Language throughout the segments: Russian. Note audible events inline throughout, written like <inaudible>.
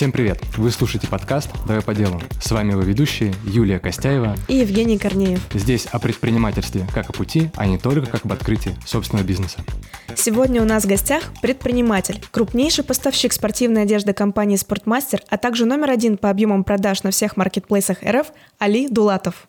Всем привет! Вы слушаете подкаст «Давай по делу». С вами его ведущие Юлия Костяева и Евгений Корнеев. Здесь о предпринимательстве как о пути, а не только как об открытии собственного бизнеса. Сегодня у нас в гостях предприниматель, крупнейший поставщик спортивной одежды компании «Спортмастер», а также номер один по объемам продаж на всех маркетплейсах РФ Али Дулатов.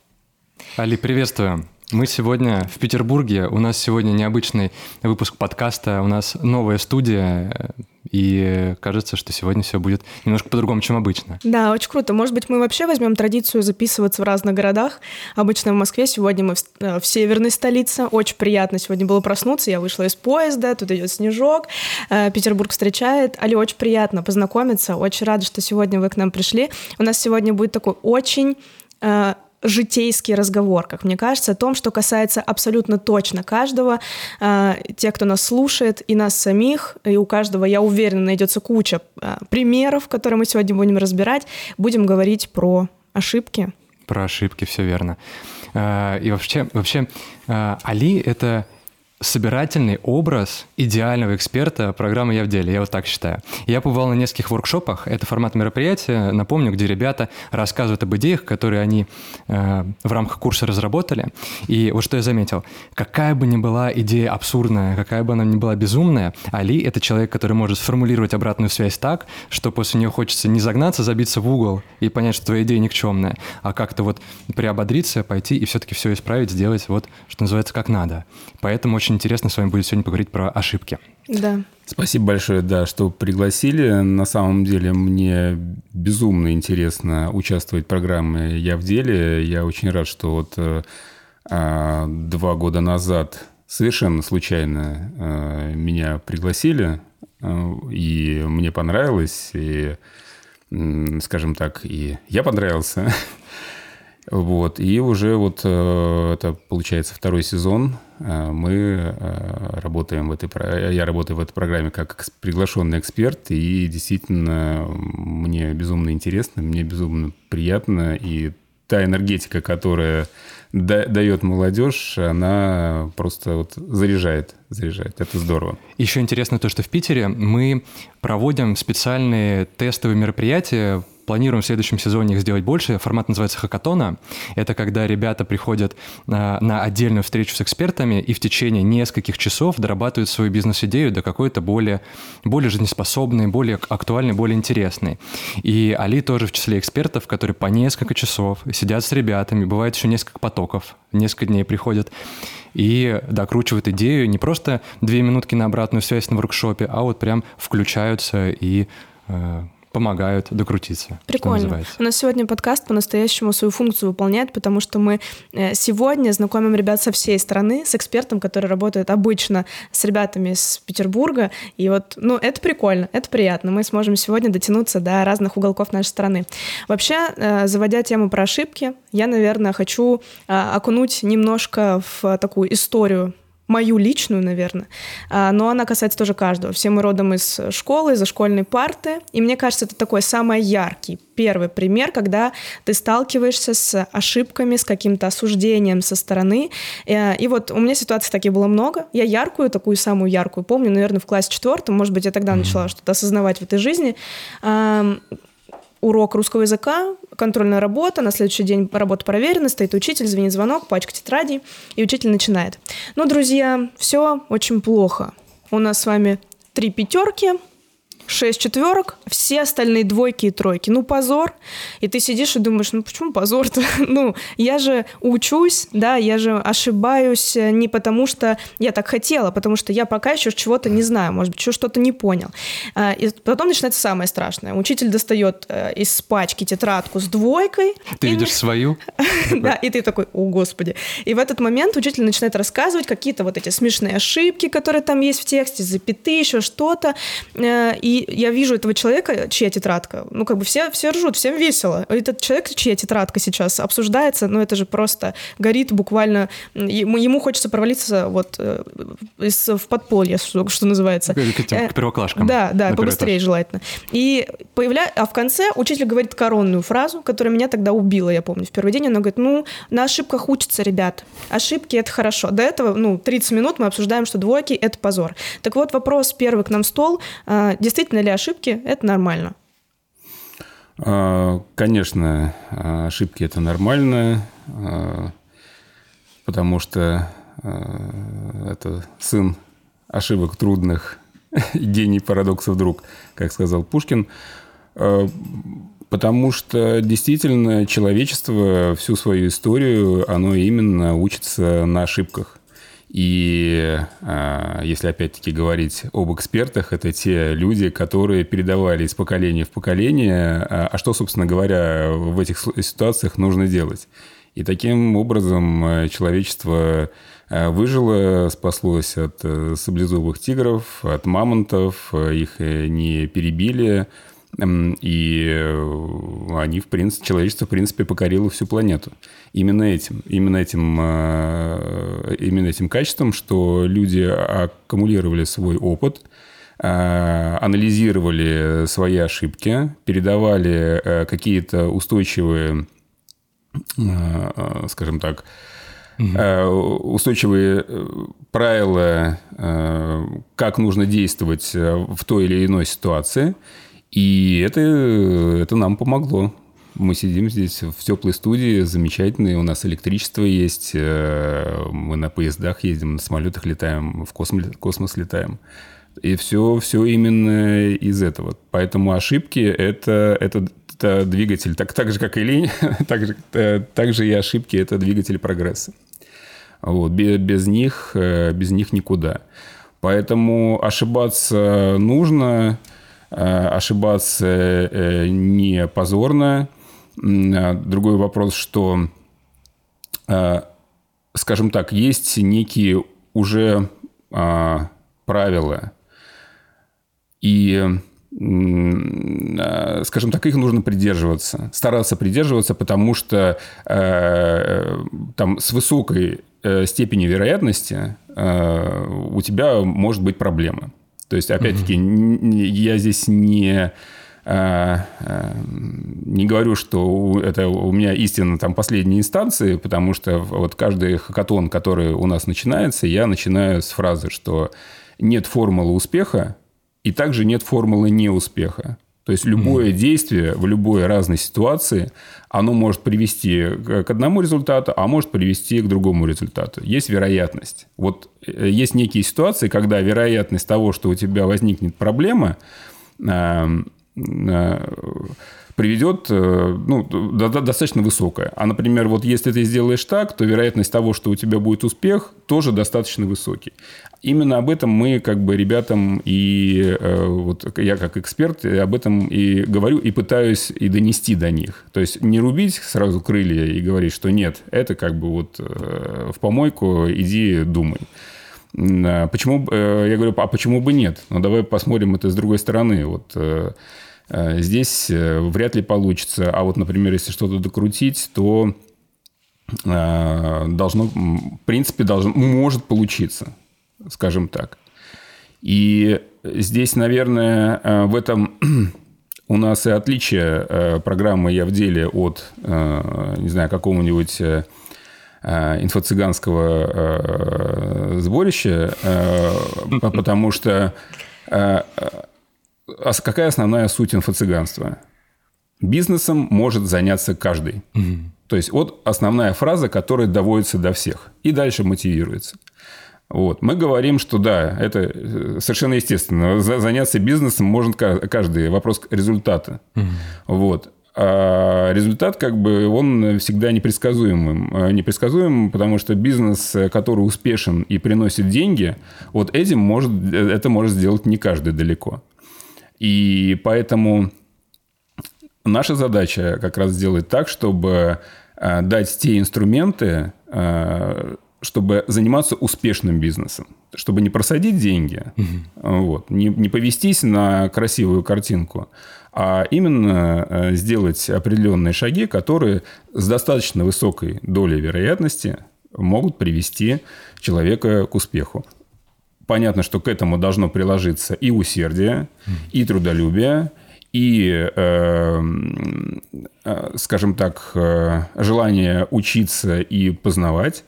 Али, приветствую! Мы сегодня в Петербурге. У нас сегодня необычный выпуск подкаста. У нас новая студия. И кажется, что сегодня все будет немножко по-другому, чем обычно. Да, очень круто. Может быть, мы вообще возьмем традицию записываться в разных городах. Обычно в Москве, сегодня мы в, э, в северной столице. Очень приятно сегодня было проснуться. Я вышла из поезда, тут идет снежок, э, Петербург встречает. Али, очень приятно познакомиться. Очень рада, что сегодня вы к нам пришли. У нас сегодня будет такой очень э, житейский разговор, как мне кажется, о том, что касается абсолютно точно каждого, э, тех, кто нас слушает, и нас самих, и у каждого, я уверена, найдется куча э, примеров, которые мы сегодня будем разбирать. Будем говорить про ошибки. Про ошибки, все верно. Э, и вообще, вообще э, Али — это собирательный образ идеального эксперта программы «Я в деле», я вот так считаю. Я побывал на нескольких воркшопах, это формат мероприятия, напомню, где ребята рассказывают об идеях, которые они э, в рамках курса разработали. И вот что я заметил, какая бы ни была идея абсурдная, какая бы она ни была безумная, Али — это человек, который может сформулировать обратную связь так, что после нее хочется не загнаться, забиться в угол и понять, что твоя идея никчемная, а как-то вот приободриться, пойти и все-таки все исправить, сделать вот, что называется, как надо. Поэтому очень очень интересно с вами будет сегодня поговорить про ошибки. Да. Спасибо большое, да, что пригласили. На самом деле мне безумно интересно участвовать в программе «Я в деле». Я очень рад, что вот э, а, два года назад совершенно случайно э, меня пригласили, э, и мне понравилось, и, скажем так, и я понравился. <laughs> Вот, и уже вот это получается второй сезон. Э, мы э, работаем в этой, я работаю в этой программе как приглашенный эксперт, и действительно мне безумно интересно, мне безумно приятно, и та энергетика, которая дает молодежь, она просто вот заряжает, заряжает. Это здорово. Еще интересно то, что в Питере мы проводим специальные тестовые мероприятия планируем в следующем сезоне их сделать больше. Формат называется хакатона. Это когда ребята приходят на, на отдельную встречу с экспертами и в течение нескольких часов дорабатывают свою бизнес-идею до какой-то более, более жизнеспособной, более актуальной, более интересной. И Али тоже в числе экспертов, которые по несколько часов сидят с ребятами, бывает еще несколько потоков, несколько дней приходят и докручивают идею не просто две минутки на обратную связь на воркшопе, а вот прям включаются и э, помогают докрутиться. Прикольно. У нас сегодня подкаст по-настоящему свою функцию выполняет, потому что мы э, сегодня знакомим ребят со всей страны с экспертом, который работает обычно с ребятами из Петербурга. И вот, ну, это прикольно, это приятно. Мы сможем сегодня дотянуться до разных уголков нашей страны. Вообще, э, заводя тему про ошибки, я, наверное, хочу э, окунуть немножко в такую историю мою личную, наверное, а, но она касается тоже каждого. Все мы родом из школы, из-за школьной парты, и мне кажется, это такой самый яркий первый пример, когда ты сталкиваешься с ошибками, с каким-то осуждением со стороны. Э, и вот у меня ситуаций таких было много. Я яркую, такую самую яркую помню, наверное, в классе четвертом, может быть, я тогда начала что-то осознавать в этой жизни урок русского языка, контрольная работа, на следующий день работа проверена, стоит учитель, звонит звонок, пачка тетрадей, и учитель начинает. Ну, друзья, все очень плохо. У нас с вами три пятерки, шесть четверок, все остальные двойки и тройки. Ну, позор. И ты сидишь и думаешь, ну, почему позор-то? <laughs> ну, я же учусь, да, я же ошибаюсь не потому, что я так хотела, а потому что я пока еще чего-то не знаю, может быть, еще что-то не понял. А, и потом начинается самое страшное. Учитель достает э, из пачки тетрадку с двойкой. Ты и... видишь свою? <laughs> да, и ты такой, о, господи. И в этот момент учитель начинает рассказывать какие-то вот эти смешные ошибки, которые там есть в тексте, запятые, еще что-то. Э, и я вижу этого человека, чья тетрадка, ну, как бы все, все ржут, всем весело. Этот человек, чья тетрадка сейчас обсуждается, ну, это же просто горит буквально, ему, ему хочется провалиться вот э, из, в подполье, что, что называется. К, этим, к первоклашкам. Да, да, побыстрее этаж. желательно. И появля... А в конце учитель говорит коронную фразу, которая меня тогда убила, я помню, в первый день. Она говорит, ну, на ошибках учатся, ребят. Ошибки — это хорошо. До этого, ну, 30 минут мы обсуждаем, что двойки — это позор. Так вот, вопрос первый к нам стол. А, действительно, действительно ли ошибки, это нормально. А, конечно, ошибки это нормально, потому что это сын ошибок трудных <laughs> гений парадоксов друг, как сказал Пушкин. Потому что действительно человечество всю свою историю, оно именно учится на ошибках. И а, если опять-таки говорить об экспертах, это те люди, которые передавали из поколения в поколение, а, а что, собственно говоря, в этих ситуациях нужно делать. И таким образом э, человечество э, выжило, спаслось от э, саблезубых тигров, от мамонтов, их не перебили, и э, они, в принципе, человечество, в принципе, покорило всю планету. Именно этим, именно этим, э, именно этим качеством, что люди аккумулировали свой опыт, э, анализировали свои ошибки, передавали какие-то устойчивые, скажем так, устойчивые правила, как нужно действовать в той или иной ситуации – и это, это нам помогло. Мы сидим здесь в теплой студии, замечательные, у нас электричество есть, э, мы на поездах ездим, на самолетах летаем, в космос, космос летаем. И все, все именно из этого. Поэтому ошибки это, это, это двигатель, так, так же, как и лень, <laughs> так, же, э, так же и ошибки это двигатель прогресса. Вот. Без, без, них, э, без них никуда. Поэтому ошибаться нужно, ошибаться э, не позорно. А другой вопрос, что, э, скажем так, есть некие уже а, правила, и скажем так, их нужно придерживаться, стараться придерживаться, потому что там с высокой степенью вероятности у тебя может быть проблема. То есть, опять-таки, угу. я здесь не а, а, не говорю, что это у меня истина там последней инстанции, потому что вот каждый хакатон, который у нас начинается, я начинаю с фразы, что нет формулы успеха, и также нет формулы неуспеха. То есть любое mm-hmm. действие в любой разной ситуации, оно может привести к одному результату, а может привести к другому результату. Есть вероятность. Вот э, есть некие ситуации, когда вероятность того, что у тебя возникнет проблема, эм, э, приведет э, ну, достаточно высокая. А, например, вот если ты сделаешь так, то вероятность того, что у тебя будет успех, тоже достаточно высокий. Именно об этом мы как бы ребятам и э, вот я как эксперт об этом и говорю и пытаюсь и донести до них. То есть не рубить сразу крылья и говорить, что нет, это как бы вот э, в помойку иди думай. Почему, я говорю, а почему бы нет? Ну, давай посмотрим это с другой стороны. Вот здесь э, вряд ли получится. А вот, например, если что-то докрутить, то э, должно, в принципе, должно, может получиться, скажем так. И здесь, наверное, в этом <clears throat> у нас и отличие программы «Я в деле» от, не знаю, какого-нибудь инфо-цыганского сборища, <laughs> потому что какая основная суть инфо-цыганства? Бизнесом может заняться каждый. Угу. То есть вот основная фраза, которая доводится до всех. И дальше мотивируется. Вот. Мы говорим, что да, это э, совершенно естественно. Заняться бизнесом может каждый. Вопрос результата. Угу. Вот. А результат, как бы, он всегда непредсказуемым. А непредсказуемым, потому что бизнес, который успешен и приносит деньги, вот этим может, э, это может сделать не каждый далеко. И поэтому наша задача как раз сделать так, чтобы э, дать те инструменты, э, чтобы заниматься успешным бизнесом, чтобы не просадить деньги, угу. вот, не, не повестись на красивую картинку, а именно э, сделать определенные шаги, которые с достаточно высокой долей вероятности могут привести человека к успеху понятно, что к этому должно приложиться и усердие, и трудолюбие, и, э, э, скажем так, э, желание учиться и познавать.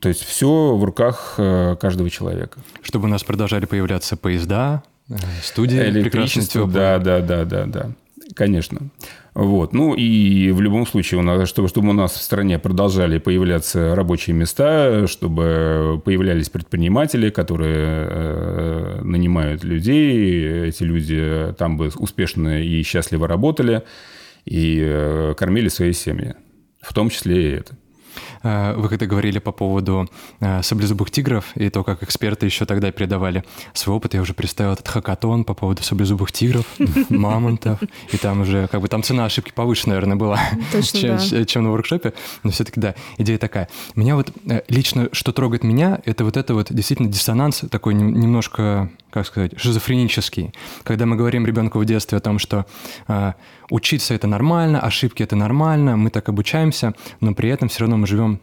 То есть все в руках каждого человека. Чтобы у нас продолжали появляться поезда, студии, электричество, да, да, да, да, да. Конечно. Вот. Ну и в любом случае, у нас, чтобы, чтобы у нас в стране продолжали появляться рабочие места, чтобы появлялись предприниматели, которые э, нанимают людей, эти люди там бы успешно и счастливо работали и э, кормили свои семьи. В том числе и это. Э, вы когда говорили по поводу э, саблезубых тигров и то, как эксперты еще тогда передавали свой опыт, я уже представил этот хакатон по поводу саблезубых тигров, <laughs> мамонтов, и там уже как бы там цена ошибки повыше, наверное, была, Точно, чем, да. чем на воркшопе, но все-таки да, идея такая. Меня вот э, лично, что трогает меня, это вот это вот действительно диссонанс такой нем- немножко, как сказать, шизофренический. Когда мы говорим ребенку в детстве о том, что учиться это нормально, ошибки это нормально, мы так обучаемся, но при этом все равно мы живем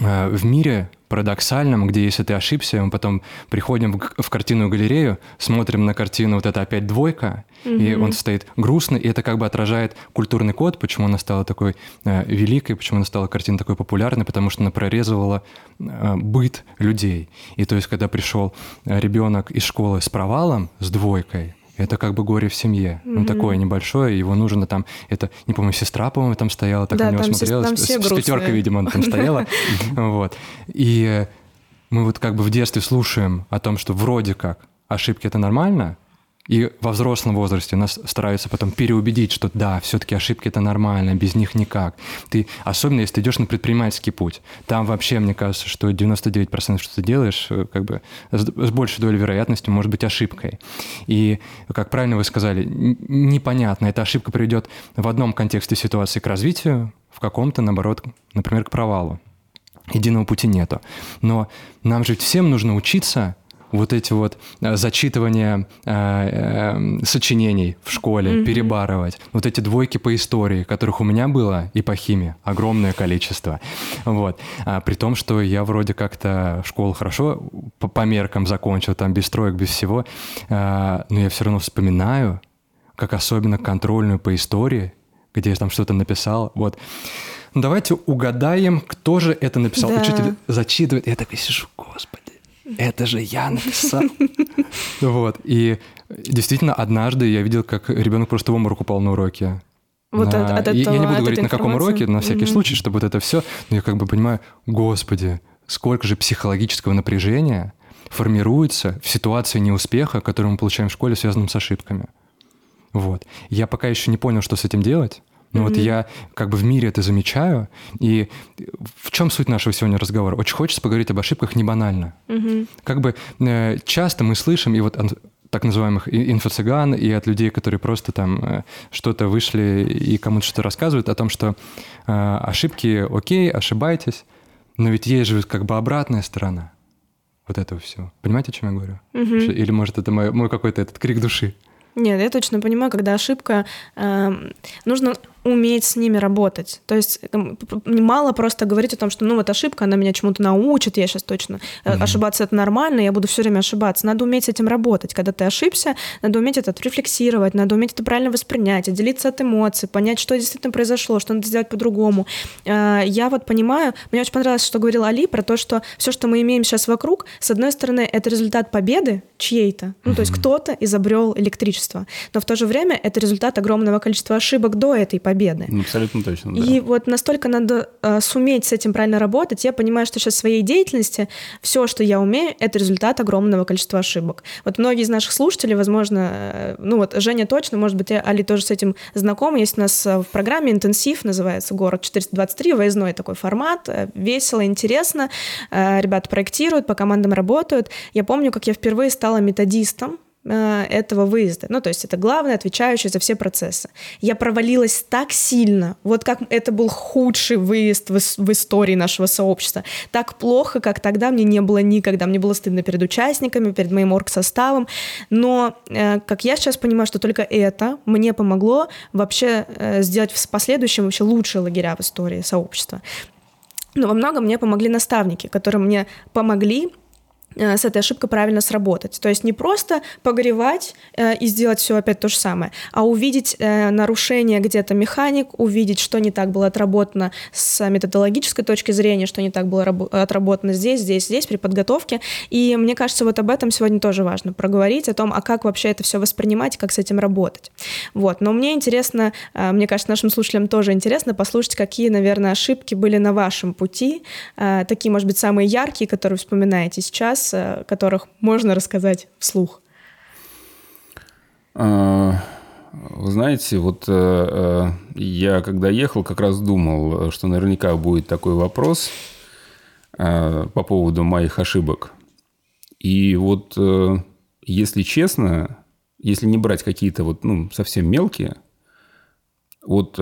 э, в мире парадоксальном, где если ты ошибся, мы потом приходим в, в картинную галерею, смотрим на картину, вот это опять двойка, и он стоит грустный, и это как бы отражает культурный код, почему она стала такой э, великой, почему она стала картина такой популярной, потому что она прорезывала э, быт людей. И то есть, когда пришел э, ребенок из школы с провалом, с двойкой, это как бы горе в семье. Ну, такое небольшое, его нужно там... Это, не помню, сестра, по-моему, там стояла, так Да, на него смотрела. там с- все с пятеркой, видимо, она там <laughs> стояла. Вот. И мы вот как бы в детстве слушаем о том, что вроде как ошибки — это нормально, и во взрослом возрасте нас стараются потом переубедить, что да, все-таки ошибки это нормально, без них никак. Ты, особенно если ты идешь на предпринимательский путь, там вообще, мне кажется, что 99% что ты делаешь, э, как бы с, большей долей вероятности может быть ошибкой. И, как правильно вы сказали, непонятно, эта ошибка приведет в одном контексте ситуации к развитию, в каком-то, наоборот, например, к провалу. Единого пути нету. Но нам же всем нужно учиться вот эти вот э, зачитывания э, э, сочинений в школе, перебарывать. Вот эти двойки по истории, которых у меня было, и по химии, огромное количество. Вот. А при том, что я вроде как-то школу хорошо по, по меркам закончил, там без троек, без всего, э, но я все равно вспоминаю, как особенно контрольную по истории, где я там что-то написал. Вот. Ну, Давайте угадаем, кто же это написал. Да. Учитель зачитывает, я такой сижу, господи, это же я написал. <laughs> Вот. И действительно, однажды я видел, как ребенок просто в обморок упал на уроке. Вот На- от- от я- Я не этого- буду от говорить, на каком уроке, на всякий Мгм. случай, чтобы вот это все. Но я как бы понимаю, господи, сколько же психологического напряжения формируется в ситуации неуспеха, которую мы получаем в школе, связанном с ошибками. Вот. Я пока еще не понял, что с этим делать. Но вот я как бы в мире это замечаю. И в чем суть нашего сегодня разговора? Очень хочется поговорить об ошибках не банально. Как бы э, часто мы слышим, и вот так называемых инфо-цыган, и от людей, которые просто там э, что-то вышли и кому-то что-то рассказывают о том, что э, ошибки окей, ошибайтесь, но ведь есть же как бы обратная сторона вот этого всего. Понимаете, о чем я говорю? Или, может, это мой, мой какой-то этот крик души? Нет, я точно понимаю, когда ошибка, эм, нужно уметь с ними работать. То есть эм, мало просто говорить о том, что ну вот ошибка, она меня чему-то научит, я сейчас точно э, ошибаться это нормально, я буду все время ошибаться. Надо уметь с этим работать. Когда ты ошибся, надо уметь это отрефлексировать, надо уметь это правильно воспринять, отделиться от эмоций, понять, что действительно произошло, что надо сделать по-другому. Э, Я вот понимаю, мне очень понравилось, что говорил Али про то, что все, что мы имеем сейчас вокруг, с одной стороны, это результат победы чьей-то, ну то есть кто-то изобрел электричество, но в то же время это результат огромного количества ошибок до этой победы. Ну, абсолютно точно, да. И вот настолько надо э, суметь с этим правильно работать. Я понимаю, что сейчас в своей деятельности все, что я умею, это результат огромного количества ошибок. Вот многие из наших слушателей, возможно, э, ну вот Женя точно, может быть, Али тоже с этим знакомы. Есть у нас э, в программе интенсив, называется «Город 423», выездной такой формат, э, весело, интересно. Э, Ребята проектируют, по командам работают. Я помню, как я впервые стала методистом этого выезда. Ну, то есть это главное, отвечающий за все процессы. Я провалилась так сильно, вот как это был худший выезд в, в истории нашего сообщества. Так плохо, как тогда мне не было никогда. Мне было стыдно перед участниками, перед моим оргсоставом. Но, э, как я сейчас понимаю, что только это мне помогло вообще э, сделать в последующем вообще лучшие лагеря в истории сообщества. Но во многом мне помогли наставники, которые мне помогли Э, с этой ошибкой правильно сработать. То есть не просто погревать э, и сделать все опять то же самое, а увидеть э, нарушение где-то механик, увидеть, что не так было отработано с методологической точки зрения, что не так было отработано здесь, здесь, здесь при подготовке. И мне кажется, вот об этом сегодня тоже важно проговорить, о том, а как вообще это все воспринимать, как с этим работать. Вот. Но мне интересно, э, мне кажется, нашим слушателям тоже интересно послушать, какие, наверное, ошибки были на вашем пути, э, такие, может быть, самые яркие, которые вспоминаете сейчас, о которых можно рассказать вслух? А, вы знаете, вот э, э, я когда ехал, как раз думал, что наверняка будет такой вопрос э, по поводу моих ошибок. И вот, если честно, если не брать какие-то вот, ну, совсем мелкие, вот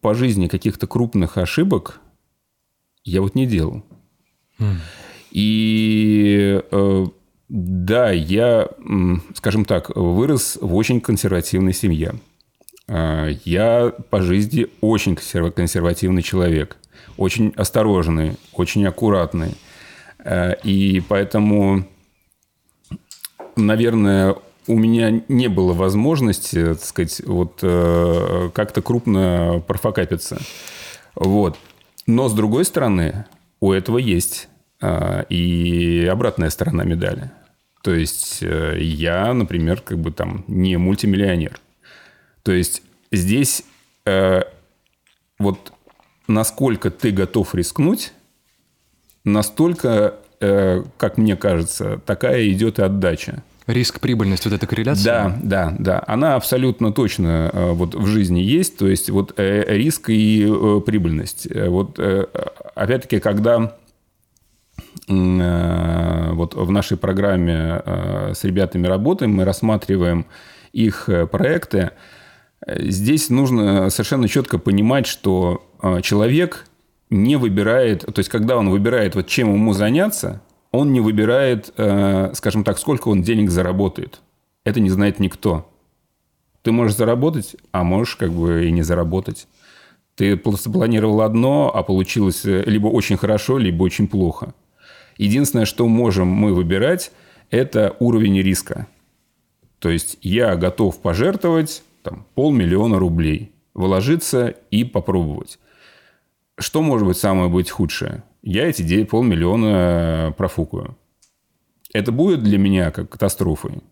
по жизни каких-то крупных ошибок я вот не делал. Mm. И э, да, я, скажем так, вырос в очень консервативной семье. Э, я по жизни очень консервативный человек. Очень осторожный, очень аккуратный. Э, и поэтому, наверное, у меня не было возможности, так сказать, вот как-то крупно профокапиться. Вот. Но, с другой стороны, у этого есть а, и обратная сторона медали. То есть э, я, например, как бы там не мультимиллионер. То есть здесь э, вот насколько ты готов рискнуть, настолько, э, как мне кажется, такая идет и отдача. Риск-прибыльность, вот эта корреляция? Да, да, да. Она абсолютно точно вот в жизни есть. То есть вот риск и прибыльность. Вот опять-таки, когда вот в нашей программе э, с ребятами работаем, мы рассматриваем их э, проекты. Здесь нужно совершенно четко понимать, что человек не выбирает, то есть когда он выбирает, вот чем ему заняться, он не выбирает, скажем так, сколько он денег заработает. Это не знает никто. Ты можешь заработать, а можешь как бы и не заработать. Ты планировал одно, а получилось либо очень хорошо, либо очень плохо. Единственное, что можем мы выбирать, это уровень риска. То есть я готов пожертвовать там, полмиллиона рублей, вложиться и попробовать. Что может быть самое быть худшее? Я эти полмиллиона профукаю. Это будет для меня как катастрофой.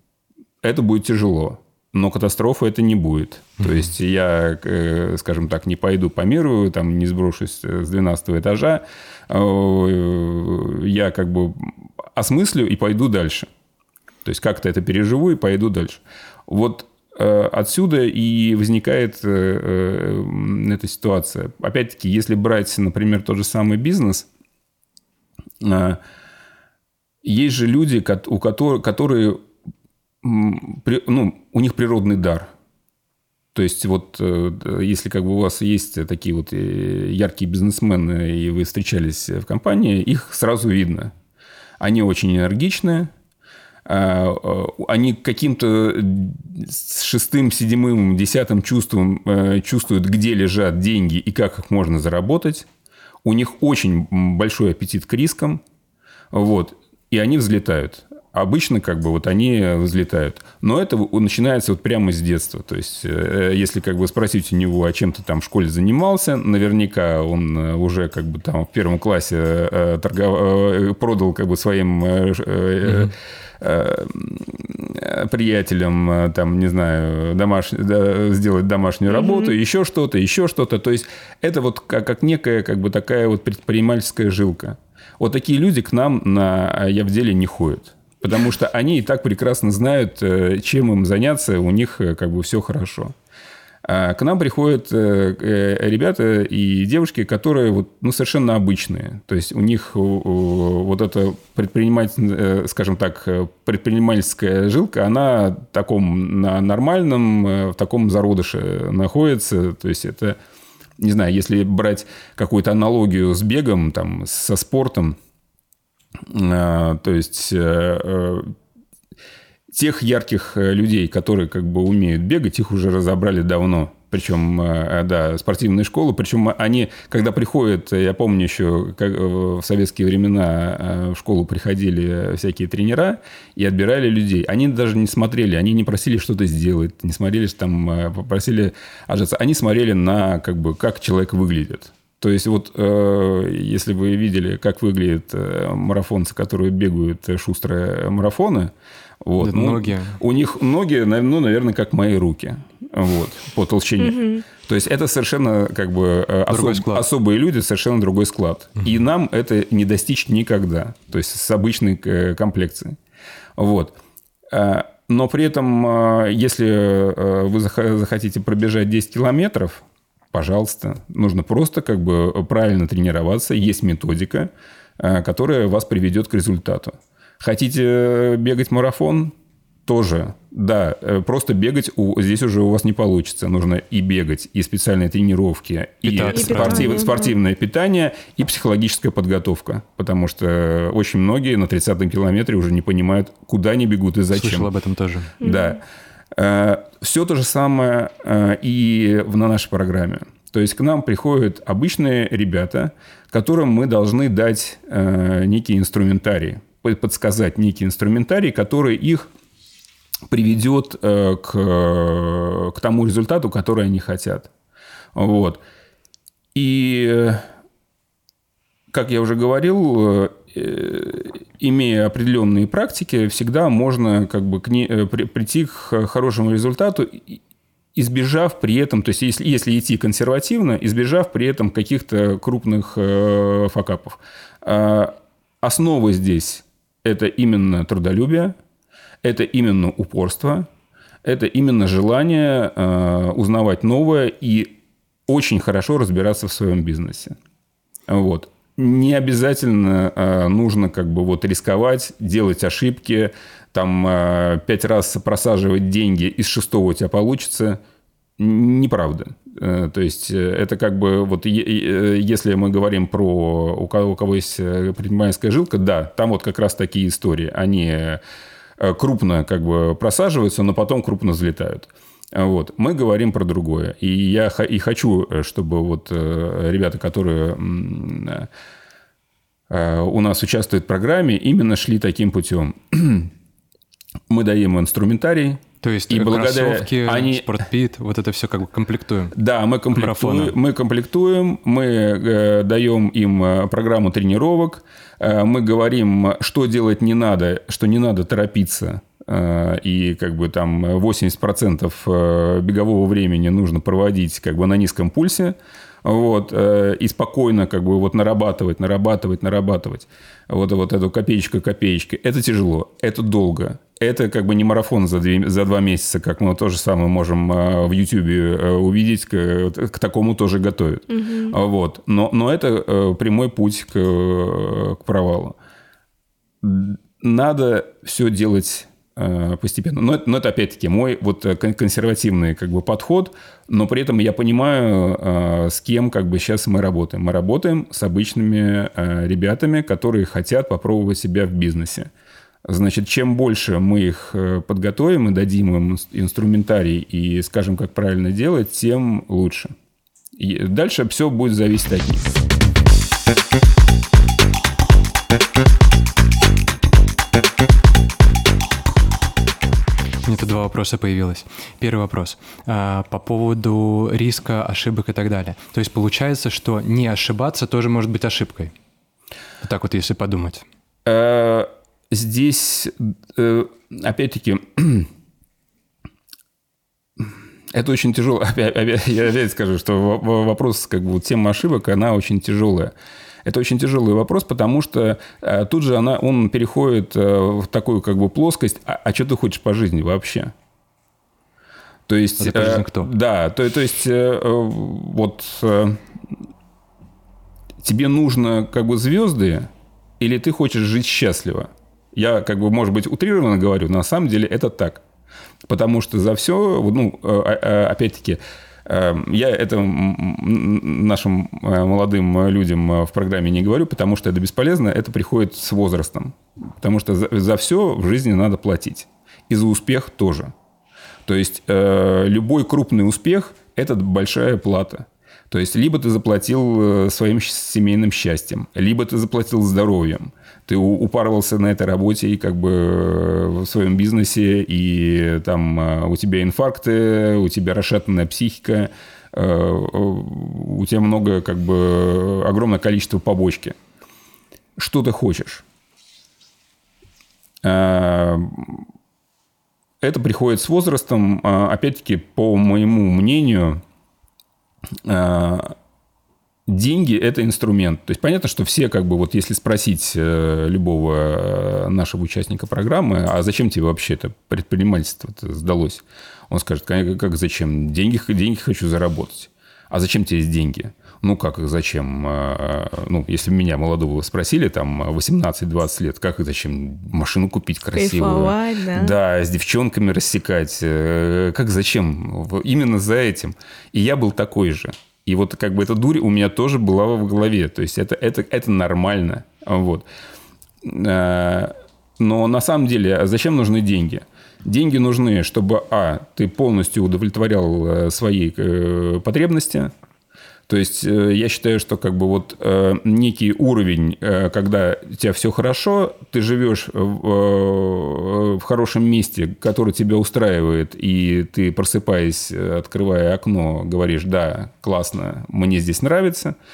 Это будет тяжело. Но катастрофы это не будет. Mm-hmm. То есть я, э, скажем так, не пойду по миру, там, не сброшусь с 12 этажа. Э, я как бы осмыслю и пойду дальше. То есть как-то это переживу и пойду дальше. Вот э, отсюда и возникает эта ситуация. Опять-таки, если брать, например, тот же самый бизнес, есть же люди, у которых, которые ну, у них природный дар. То есть вот э, если как бы у вас есть такие вот э, яркие бизнесмены, и вы встречались в компании, их сразу видно. Они очень энергичные, а, э, они каким-то шестым, седьмым, десятым чувством чувствуют, где лежат деньги и как их можно заработать. У них очень большой аппетит к рискам. Вот. И они взлетают обычно как бы вот они взлетают. Но это начинается вот прямо с детства. То есть, э, если как бы спросить у него, о чем ты там в школе занимался, наверняка он э, уже как бы там в первом классе э, торгов... продал как бы своим mm-hmm приятелям, там, не знаю, домаш... сделать домашнюю работу, mm-hmm. еще что-то, еще что-то. То есть это вот как, как некая как бы такая вот предпринимательская жилка. Вот такие люди к нам на «Я в деле» не ходят потому что они и так прекрасно знают, э, чем им заняться, у них э, как бы все хорошо. А к нам приходят э, ребята и девушки, которые вот, ну, совершенно обычные. То есть у них вот эта предприниматель, скажем так, предпринимательская жилка, она в таком на нормальном, в таком зародыше находится. То есть это, не знаю, если брать какую-то аналогию с бегом, там, со спортом, то есть э, э, тех ярких э, людей, которые как бы умеют бегать, их уже разобрали давно. причем, да, спортивные школы, причем они, когда приходят, я помню еще, как в советские времена в школу приходили всякие тренера и отбирали людей, они даже не смотрели, они не просили что-то сделать, не смотрели, там, э, попросили отжаться, они смотрели на, как бы, как человек выглядит. То есть вот если вы видели, как выглядят марафонцы, которые бегают шустрые марафоны, вот, ну, ноги. У них ноги, ну, наверное, как мои руки вот, по толщине. То есть это совершенно как бы э, особ, особые люди, совершенно другой склад. И нам это не достичь никогда. То есть с обычной э, комплекцией. Вот. Э, но при этом, если вы захотите пробежать 10 километров, пожалуйста, нужно просто как бы правильно тренироваться. Есть методика, которая вас приведет к результату. Хотите бегать марафон? тоже, да, э, просто бегать у, здесь уже у вас не получится. Нужно и бегать, и специальные тренировки, Питаться. и, спортив, питание, спортивное да. питание, и психологическая подготовка. Потому что очень многие на 30-м километре уже не понимают, куда они бегут и зачем. Слышал об этом тоже. Да. Mm-hmm. Все то же самое э, и на нашей программе. То есть к нам приходят обычные ребята, которым мы должны дать некий инструментарий, подсказать некий инструментарий, который их приведет э, к, к тому результату, который они хотят. Вот. И, как я уже говорил, э, имея определенные практики, всегда можно как бы к не, э, прийти к хорошему результату, избежав при этом, то есть если, если идти консервативно, избежав при этом каких-то крупных э, факапов. А основа здесь – это именно трудолюбие – это именно упорство, это именно желание э, узнавать новое и очень хорошо разбираться в своем бизнесе. Вот. Не обязательно э, нужно как бы вот рисковать, делать ошибки, там э, пять раз просаживать деньги, из шестого у тебя получится. Неправда. Э, то есть это как бы вот если мы говорим про у кого, у кого есть предпринимательская жилка, да, там вот как раз такие истории. Они крупно как бы просаживаются, но потом крупно взлетают. Вот. Мы говорим про другое. И я и хочу, э, чтобы вот э, ребята, которые у нас участвуют в программе, именно шли таким путем. <clears throat> Мы даем инструментарий, то есть и благодаря кроссовки, они... спортпит, вот это все как бы комплектуем. Да, мы комплектуем, мы, комплектуем, мы э, даем им э, программу тренировок, э, мы говорим, что делать не надо, что не надо торопиться, э, и как бы там 80% э, бегового времени нужно проводить как бы на низком пульсе, вот, э, и спокойно как бы вот нарабатывать, нарабатывать, нарабатывать вот, вот эту копеечку копеечки. Это тяжело, это долго, это как бы не марафон за, две, за два месяца, как мы то же самое можем э, в Ютьюбе э, увидеть, к, к такому тоже готовят. Угу. Вот. Но, но это э, прямой путь к, к провалу. Надо все делать постепенно. Но, но это опять-таки мой вот консервативный как бы подход, но при этом я понимаю, с кем как бы сейчас мы работаем. Мы работаем с обычными ребятами, которые хотят попробовать себя в бизнесе. Значит, чем больше мы их э, подготовим и дадим им инструментарий и скажем, как правильно делать, тем лучше. И дальше все будет зависеть от них. Тут два вопроса появилось. Первый вопрос. А, по поводу риска, ошибок и так далее. То есть получается, что не ошибаться тоже может быть ошибкой. Вот так вот, если подумать. Э, здесь, э, опять-таки, <clears throat> это очень тяжело. <laughs> Я опять скажу, что вопрос, как бы, тема ошибок, она очень тяжелая. Это очень тяжелый вопрос, потому что э, тут же она, он переходит э, в такую как бы плоскость, а, а что ты хочешь по жизни вообще? То есть... Это по жизни кто? Да, то, то есть вот тебе нужно как бы звезды, или ты хочешь жить счастливо? Я, как бы, может быть, утрированно говорю, но на самом деле это так. Потому что за все, ну, э, э, э, опять-таки, я это нашим молодым людям в программе не говорю, потому что это бесполезно, это приходит с возрастом. Потому что за, за все в жизни надо платить. И за успех тоже. То есть э, любой крупный успех – это большая плата. То есть либо ты заплатил э, своим семейным счастьем, либо ты заплатил здоровьем. Ты упарывался на этой работе и как бы э, в своем бизнесе, и там э, у тебя инфаркты, у тебя расшатанная психика, у тебя много, как бы, огромное количество побочки. Что ты хочешь? Это приходит с возрастом. Опять-таки, по моему мнению, деньги – это инструмент. То есть понятно, что все, как бы, вот если спросить э, любого э, нашего участника программы, а зачем тебе вообще это предпринимательство -то сдалось? Он скажет, как зачем? Деньги, деньги хочу заработать. А зачем тебе деньги? Ну, как их зачем? А, ну, если меня, молодого, спросили, там, 18-20 лет, как и зачем машину купить красивую? Кайфовать, да. Да, с девчонками рассекать. Э, как зачем? Именно за этим. И я был такой же. И вот как бы эта дурь у меня тоже была в голове. То есть это, это, это нормально. Вот. А, но на самом деле, а зачем нужны деньги? Деньги нужны, чтобы, а, ты полностью удовлетворял э, свои э, потребности, то есть э, я считаю, что как бы вот э, некий уровень, э, когда у тебя все хорошо, ты живешь в, в хорошем месте, которое тебя устраивает, и ты просыпаясь, открывая окно, говоришь, да, классно, мне здесь нравится –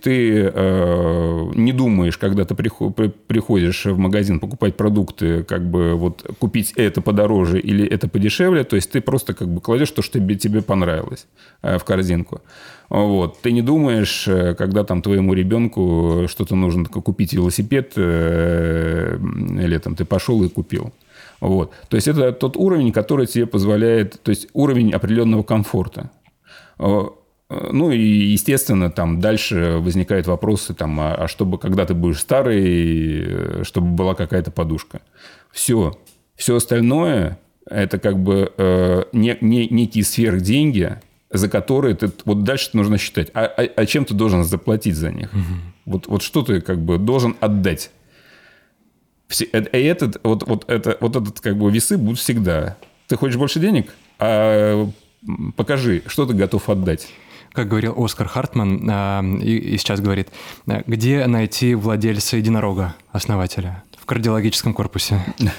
ты э, не думаешь, когда ты приходишь в магазин покупать продукты, как бы вот купить это подороже или это подешевле, то есть ты просто как бы кладешь то, что тебе, тебе понравилось э, в корзинку. Вот. Ты не думаешь, э, когда там твоему ребенку что-то нужно купить велосипед, э, или ты пошел и купил. Вот. То есть это тот уровень, который тебе позволяет, то есть уровень определенного комфорта. Э, ну и, естественно, там дальше возникают вопросы, там, а, а чтобы, когда ты будешь старый, э, чтобы была какая-то подушка. Все. Все остальное – это как бы э, не, не, некие сверхденьги, за которые ты вот дальше нужно считать. А, а, а чем ты должен заплатить за них? Угу. Вот, вот что ты как бы должен отдать? Все, и этот, вот, вот, это, вот этот как бы весы будут всегда. Ты хочешь больше денег? А покажи, что ты готов отдать как говорил Оскар Хартман, а, и сейчас говорит, где найти владельца единорога, основателя? В кардиологическом корпусе. <laughs>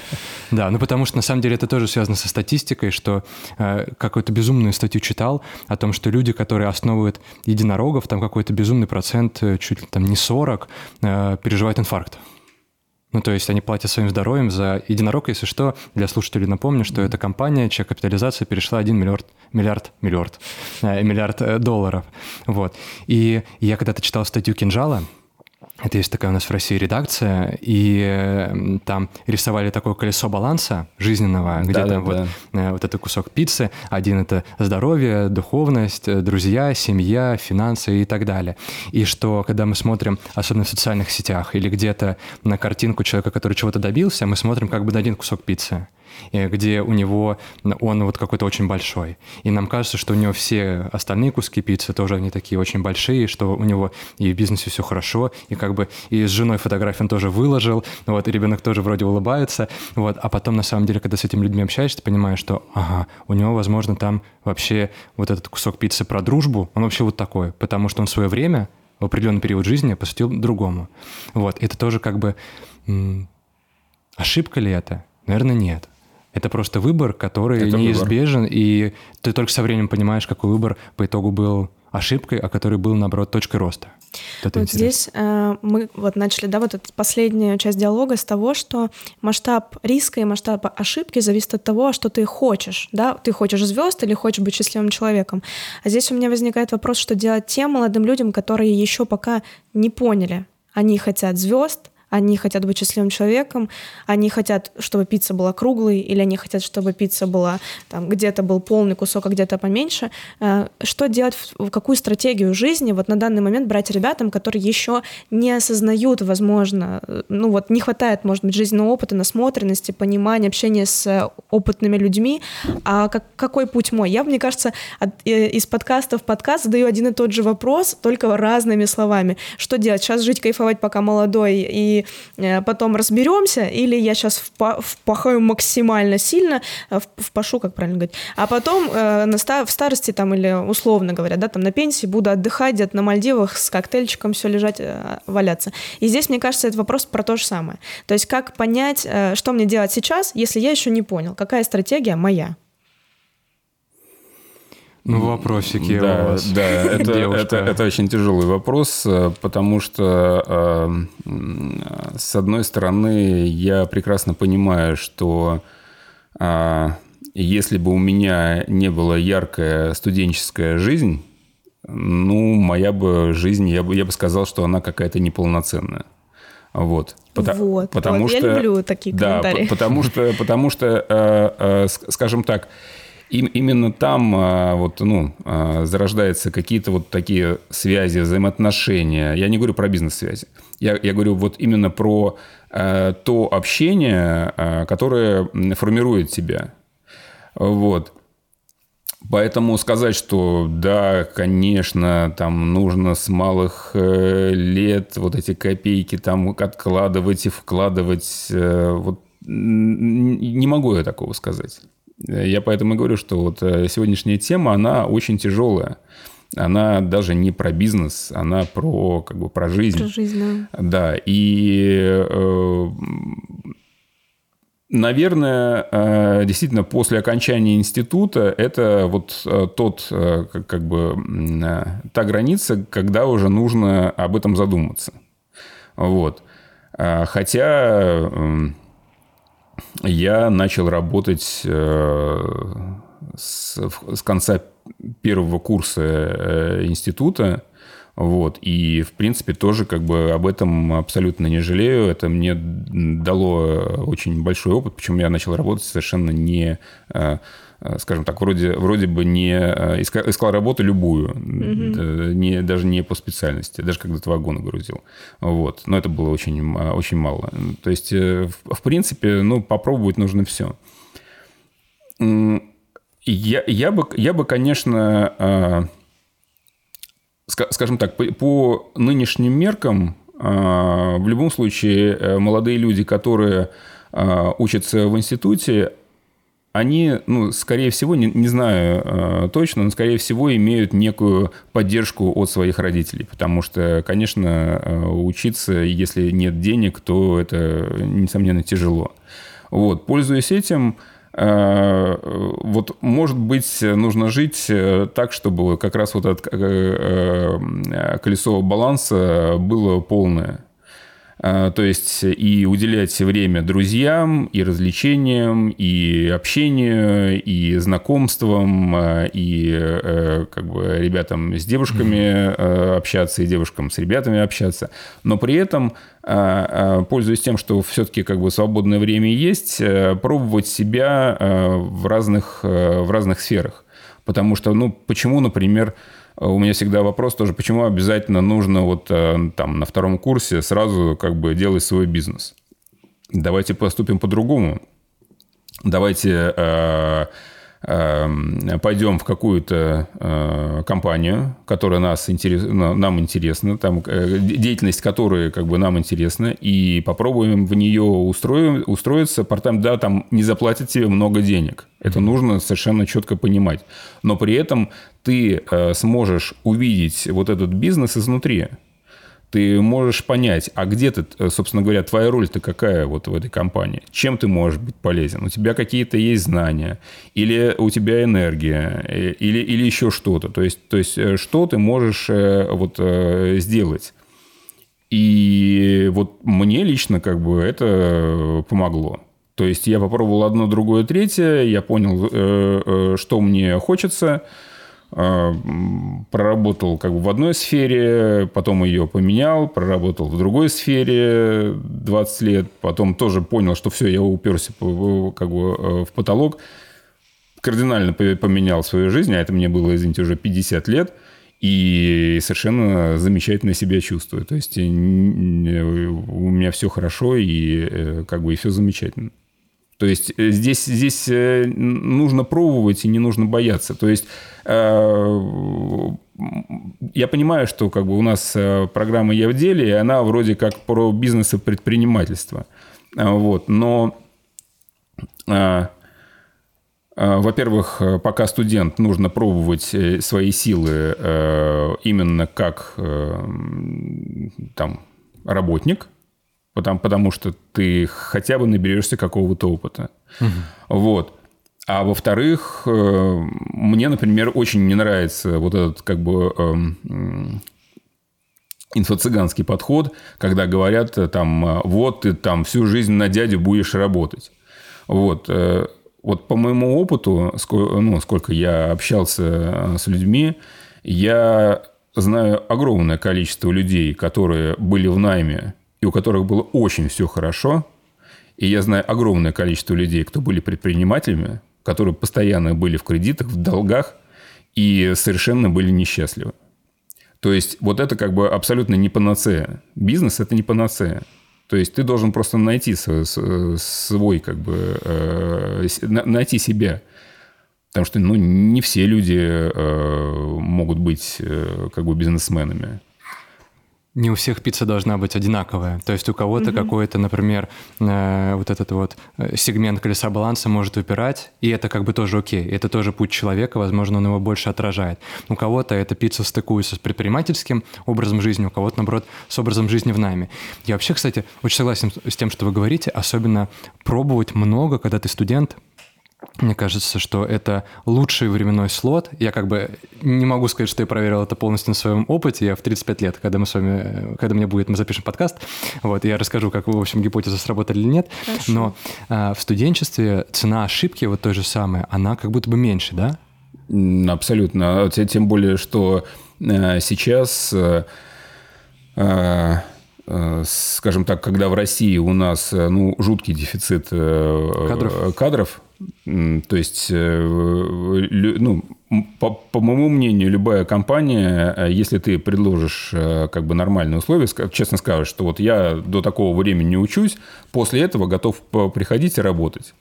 Да, ну потому что на самом деле это тоже связано со статистикой, что э, какую-то безумную статью читал о том, что люди, которые основывают единорогов, там какой-то безумный процент, э, чуть ли там не 40, э, переживают инфаркт. Ну, то есть они платят своим здоровьем за единорог, если что. Для слушателей напомню, что эта компания, чья капитализация перешла 1 миллиард, миллиард, миллиард, э, миллиард э, долларов. Вот. И я когда-то читал статью Кинжала, это есть такая у нас в России редакция, и там рисовали такое колесо баланса жизненного, где да, там да, вот, да. вот этот кусок пиццы. Один это здоровье, духовность, э, друзья, семья, финансы и так далее. И что, когда мы смотрим, особенно в социальных сетях или где-то на картинку человека, который чего-то добился, мы смотрим как бы на один кусок пиццы где у него он вот какой-то очень большой. И нам кажется, что у него все остальные куски пиццы тоже они такие очень большие, что у него и в бизнесе все хорошо, и как бы и с женой фотографию он тоже выложил, вот, и ребенок тоже вроде улыбается, вот, а потом на самом деле, когда с этими людьми общаешься, ты понимаешь, что, ага, у него, возможно, там вообще вот этот кусок пиццы про дружбу, он вообще вот такой, потому что он свое время в определенный период жизни посвятил другому. Вот, это тоже как бы... Ошибка ли это? Наверное, нет. Это просто выбор, который это неизбежен, выбор. и ты только со временем понимаешь, какой выбор по итогу был ошибкой, а который был, наоборот, точкой роста. Вот, вот здесь э, мы вот начали, да, вот эту последнюю часть диалога с того, что масштаб риска и масштаб ошибки зависит от того, что ты хочешь, да, ты хочешь звезд или хочешь быть счастливым человеком. А здесь у меня возникает вопрос, что делать тем молодым людям, которые еще пока не поняли, они хотят звезд, они хотят быть счастливым человеком, они хотят, чтобы пицца была круглой, или они хотят, чтобы пицца была там где-то был полный кусок, а где-то поменьше. Э, что делать, какую стратегию жизни вот на данный момент брать ребятам, которые еще не осознают, возможно, э, ну вот не хватает, может быть, жизненного опыта, насмотренности, понимания, общения с опытными людьми, а как, какой путь мой? Я, мне кажется, от, э, из подкаста в подкаст задаю один и тот же вопрос, только разными словами. Что делать? Сейчас жить, кайфовать, пока молодой, и э, потом разберемся, или я сейчас впахаю максимально сильно, э, впашу, как правильно говорить, а потом э, на, в старости там или условно говоря, да, там на пенсии буду отдыхать где-то на Мальдивах с коктейльчиком все лежать, валяться. И здесь, мне кажется, это вопрос про то же самое. То есть как понять, что мне делать сейчас, если я еще не понял, какая стратегия моя? Ну, вопросики да, у вас. Да, <laughs> это, это, это очень тяжелый вопрос, э, потому что, э, с одной стороны, я прекрасно понимаю, что э, если бы у меня не была яркая студенческая жизнь, ну, моя бы жизнь, я бы, я бы сказал, что она какая-то неполноценная. Вот. Потому, вот, потому вот, что, я люблю такие да, комментарии. Потому что, потому что э, э, скажем так, им, именно там а, вот, ну, а, зарождаются какие-то вот такие связи, взаимоотношения. Я не говорю про бизнес-связи. Я, я говорю вот именно про а, то общение, которое формирует тебя. Вот. Поэтому сказать, что да, конечно, там нужно с малых э, лет вот эти копейки там откладывать и вкладывать, э, вот не могу я такого сказать. Я поэтому и говорю, что вот э, сегодняшняя тема, она очень тяжелая. Она даже не про бизнес, она про как бы про жизнь. Про жизнь, да. Да, и э, Наверное, э, действительно, после окончания института это вот тот, как бы, та граница, когда уже нужно об этом задуматься. Вот. Хотя я начал работать э, с, с конца первого курса э, института. Вот. И, в принципе, тоже как бы об этом абсолютно не жалею. Это мне дало очень большой опыт, почему я начал работать совершенно не э, скажем так, вроде, вроде бы не э, искал, искал работу любую, угу. не, даже не по специальности, даже когда-то вагоны грузил. Вот. Но это было очень, очень мало. То есть, в, в принципе, ну, попробовать нужно все. Я, я, бы, я бы, конечно, скажем так, по, по нынешним меркам, в любом случае, молодые люди, которые учатся в институте, они, ну, скорее всего, не, не знаю э, точно, но, скорее всего, имеют некую поддержку от своих родителей. Потому что, конечно, э, учиться, если нет денег, то это, несомненно, тяжело. Вот, пользуясь этим, э, вот, может быть, нужно жить э, так, чтобы как раз вот это э, э, колесо баланса было полное. А, то есть и уделять время друзьям, и развлечениям, и общению, и знакомствам, а, и э, как бы ребятам с девушками mm-hmm. общаться, и девушкам с ребятами общаться. Но при этом, пользуясь тем, что все-таки как бы свободное время есть, э, пробовать себя в разных, в разных сферах. Потому что, ну, почему, например, у меня всегда вопрос тоже, почему обязательно нужно вот э, там на втором курсе сразу как бы делать свой бизнес? Давайте поступим по-другому. Давайте э, пойдем в какую-то э, компанию, которая нас интерес, нам интересна, там, э, деятельность которой как бы нам интересна, и попробуем в нее устроим, устроиться. Портам, да, там не заплатят тебе много денег. Это нужно совершенно четко понимать. Но при этом ты э, сможешь увидеть вот этот бизнес изнутри ты можешь понять, а где ты, э, собственно говоря, твоя роль-то какая вот в этой компании? Чем ты можешь быть полезен? У тебя какие-то есть знания, или у тебя энергия, э, или, или еще что-то. То есть, то есть, э, что ты можешь вот сделать? И вот мне лично как бы это помогло. То есть я попробовал одно, другое, третье, я понял, что мне хочется – проработал как бы в одной сфере, потом ее поменял, проработал в другой сфере 20 лет, потом тоже понял, что все, я уперся как бы э, в потолок, кардинально поменял свою жизнь, а это мне было, извините, уже 50 лет, и совершенно замечательно себя чувствую. То есть у меня все хорошо, и э, как бы и все замечательно. То есть э, здесь, здесь нужно пробовать и не нужно бояться. То есть Э, я понимаю, что как бы у нас э, программа «Я в деле», и она вроде как про бизнес и предпринимательство. Вот. Но во-первых, пока студент, нужно пробовать свои силы именно как там, работник, потому, потому что ты хотя бы наберешься какого-то опыта. Угу. Вот. А во-вторых, э, мне, например, очень не нравится вот этот как бы эм, инфо-цыганский подход, когда говорят э, там, э, вот ты там всю жизнь на дядю будешь работать. Вот. Вот по моему опыту, сколько, ну, сколько я общался с людьми, я знаю огромное количество людей, которые были в найме и у которых было очень все хорошо. И я знаю огромное количество людей, кто были предпринимателями, которые постоянно были в кредитах, в долгах и совершенно были несчастливы. То есть вот это как бы абсолютно не панацея. Бизнес – это не панацея. То есть ты должен просто найти свой, свой как бы, э, найти себя. Потому что ну, не все люди э, могут быть э, как бы бизнесменами не у всех пицца должна быть одинаковая. То есть у кого-то mm-hmm. какой-то, например, э, вот этот вот э, сегмент колеса баланса может выпирать, и это как бы тоже окей. Это тоже путь человека, возможно, он его больше отражает. У кого-то эта пицца стыкуется с предпринимательским образом жизни, у кого-то, наоборот, с образом жизни в найме. Я вообще, кстати, очень согласен с тем, что вы говорите, особенно пробовать много, когда ты студент, мне кажется, что это лучший временной слот. Я как бы не могу сказать, что я проверил это полностью на своем опыте. Я в 35 лет, когда мы с вами, когда мне будет, мы запишем подкаст, вот, я расскажу, как, в общем, гипотеза сработали или нет. Хорошо. Но а, в студенчестве цена ошибки вот той же самой, она как будто бы меньше, да? Абсолютно. Тем более, что э, сейчас э, э, скажем так, когда в России у нас ну, жуткий дефицит кадров, кадров то есть, э, ну, по, по моему мнению, любая компания, э, если ты предложишь э, как бы нормальные условия, честно скажешь, что вот я до такого времени не учусь, после этого готов приходить и работать.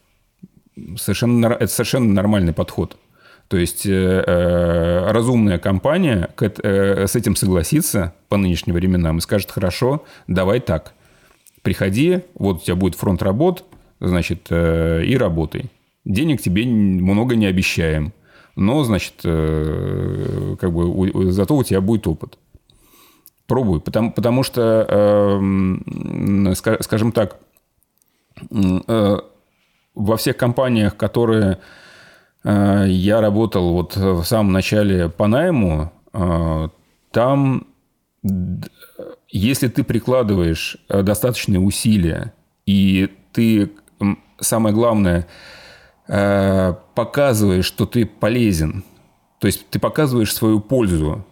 Совершенно, это совершенно нормальный подход. То есть разумная компания с этим согласится по нынешним временам и скажет, хорошо, давай так, приходи, вот у тебя будет фронт работ, значит, и работай. Денег тебе много не обещаем. Но, значит, э, как бы зато у тебя будет опыт. Пробуй. Потому, потому что, э, скажем так, э, во всех компаниях, которые я работал вот в самом начале по найму, там, если ты прикладываешь достаточные усилия, и ты, самое главное, Э, показываешь, что ты полезен, то есть ты показываешь свою пользу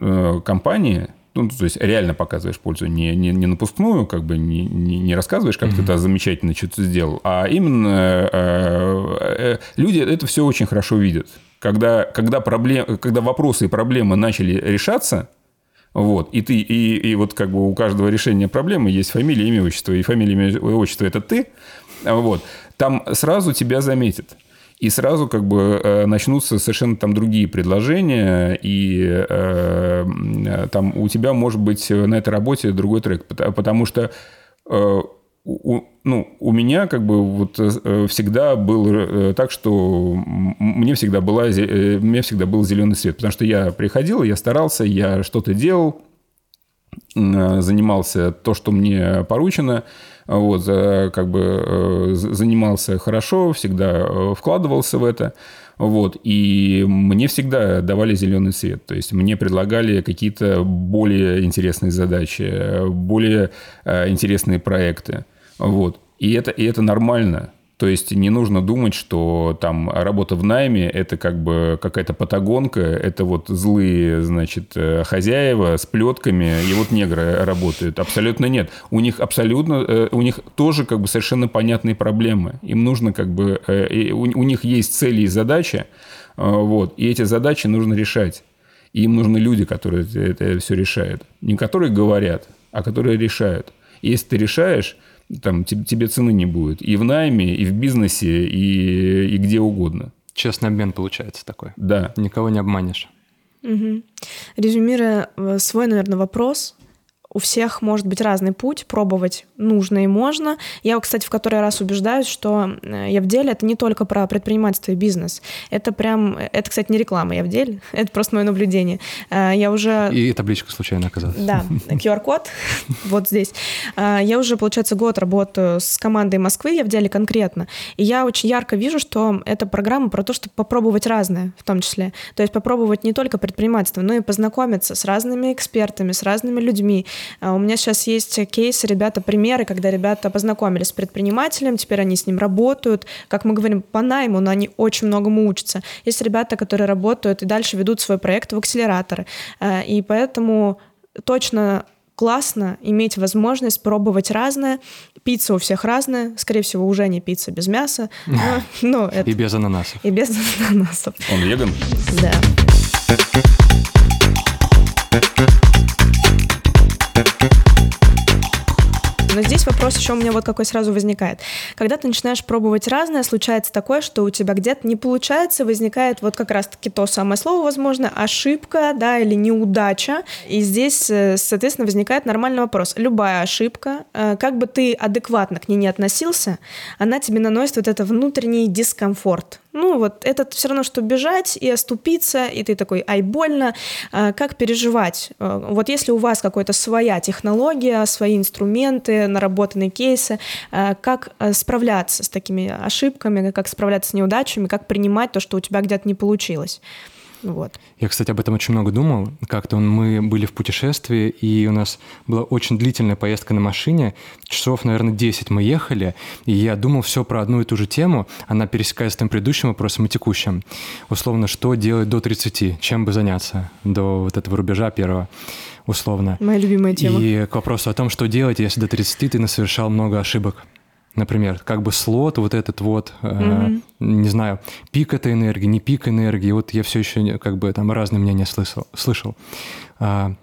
э, компании, ну, то есть реально показываешь пользу, не, не, не напускную, как бы не, не, не рассказываешь, как mm-hmm. ты это замечательно что-то сделал, а именно э, э, люди это все очень хорошо видят. Когда, когда, проблем, когда вопросы и проблемы начали решаться, вот, и ты, и, и вот как бы у каждого решения проблемы есть фамилия, имя, отчество, и фамилия, имя, отчество – это ты, вот, там сразу тебя заметят. И сразу как бы э, начнутся совершенно там другие предложения, и э, там у тебя может быть на этой работе другой трек, потому что э, у, ну, у меня как бы вот э, всегда был э, так, что мне всегда, была, мне всегда был зеленый свет, потому что я приходил, я старался, я что-то делал, занимался то, что мне поручено, вот, как бы э, занимался хорошо, всегда э, вкладывался в это. Вот, и мне всегда давали зеленый свет. То есть мне предлагали какие-то более интересные задачи, более э, интересные проекты. Вот. И это, и это нормально. То есть не нужно думать, что там работа в найме – это как бы какая-то патагонка, это вот злые, значит, э, хозяева с плетками, и вот негры работают. Абсолютно нет. У них абсолютно, э, у них тоже как бы совершенно понятные проблемы. Им нужно как бы, э, у них есть цели и задачи, вот, и эти задачи нужно решать. И им нужны люди, которые это все решают. Не которые говорят, а которые решают. Если ты решаешь, там тебе цены не будет. И в найме, и в бизнесе, и, и где угодно. Честный обмен получается такой. Да. Никого не обманешь. Угу. Резюмируя э, свой, наверное, вопрос, у всех может быть разный путь, пробовать нужно и можно. Я, кстати, в который раз убеждаюсь, что э, я в деле это не только про предпринимательство и бизнес. Это прям, это, кстати, не реклама, я в деле, <laughs> это просто мое наблюдение. Э, я уже... И табличка случайно оказалась. Да, <laughs> QR-код <laughs> вот здесь. Э, я уже, получается, год работаю с командой Москвы, я в деле конкретно. И я очень ярко вижу, что эта программа про то, чтобы попробовать разное в том числе. То есть попробовать не только предпринимательство, но и познакомиться с разными экспертами, с разными людьми, у меня сейчас есть кейсы, ребята, примеры, когда ребята познакомились с предпринимателем, теперь они с ним работают, как мы говорим, по найму, но они очень многому учатся. Есть ребята, которые работают и дальше ведут свой проект в акселераторы. А, и поэтому точно классно иметь возможность пробовать разное. Пицца у всех разная. Скорее всего, уже не пицца без мяса. Но, <laughs> но это... И без ананасов. И без ананасов. Он веган? Да. Но здесь вопрос еще у меня вот какой сразу возникает. Когда ты начинаешь пробовать разное, случается такое, что у тебя где-то не получается, возникает вот как раз-таки то самое слово, возможно, ошибка, да, или неудача. И здесь, э, соответственно, возникает нормальный вопрос. Любая ошибка, э, как бы ты адекватно к ней не относился, она тебе наносит вот это внутренний дискомфорт. Ну, вот это все равно, что бежать и оступиться, и ты такой, ай, больно. А, как переживать? Вот если у вас какая-то своя технология, свои инструменты, наработанные кейсы, а, как справляться с такими ошибками, как справляться с неудачами, как принимать то, что у тебя где-то не получилось? Вот. Я, кстати, об этом очень много думал. Как-то мы были в путешествии, и у нас была очень длительная поездка на машине. Часов, наверное, 10 мы ехали, и я думал все про одну и ту же тему. Она пересекается с тем предыдущим вопросом и текущим. Условно, что делать до 30? Чем бы заняться до вот этого рубежа первого? Условно. Моя любимая тема. И к вопросу о том, что делать, если до 30 ты совершал много ошибок. Например, как бы слот вот этот вот, mm-hmm. э, не знаю, пик этой энергии, не пик энергии, вот я все еще как бы там разные мнения слышал. слышал. Э,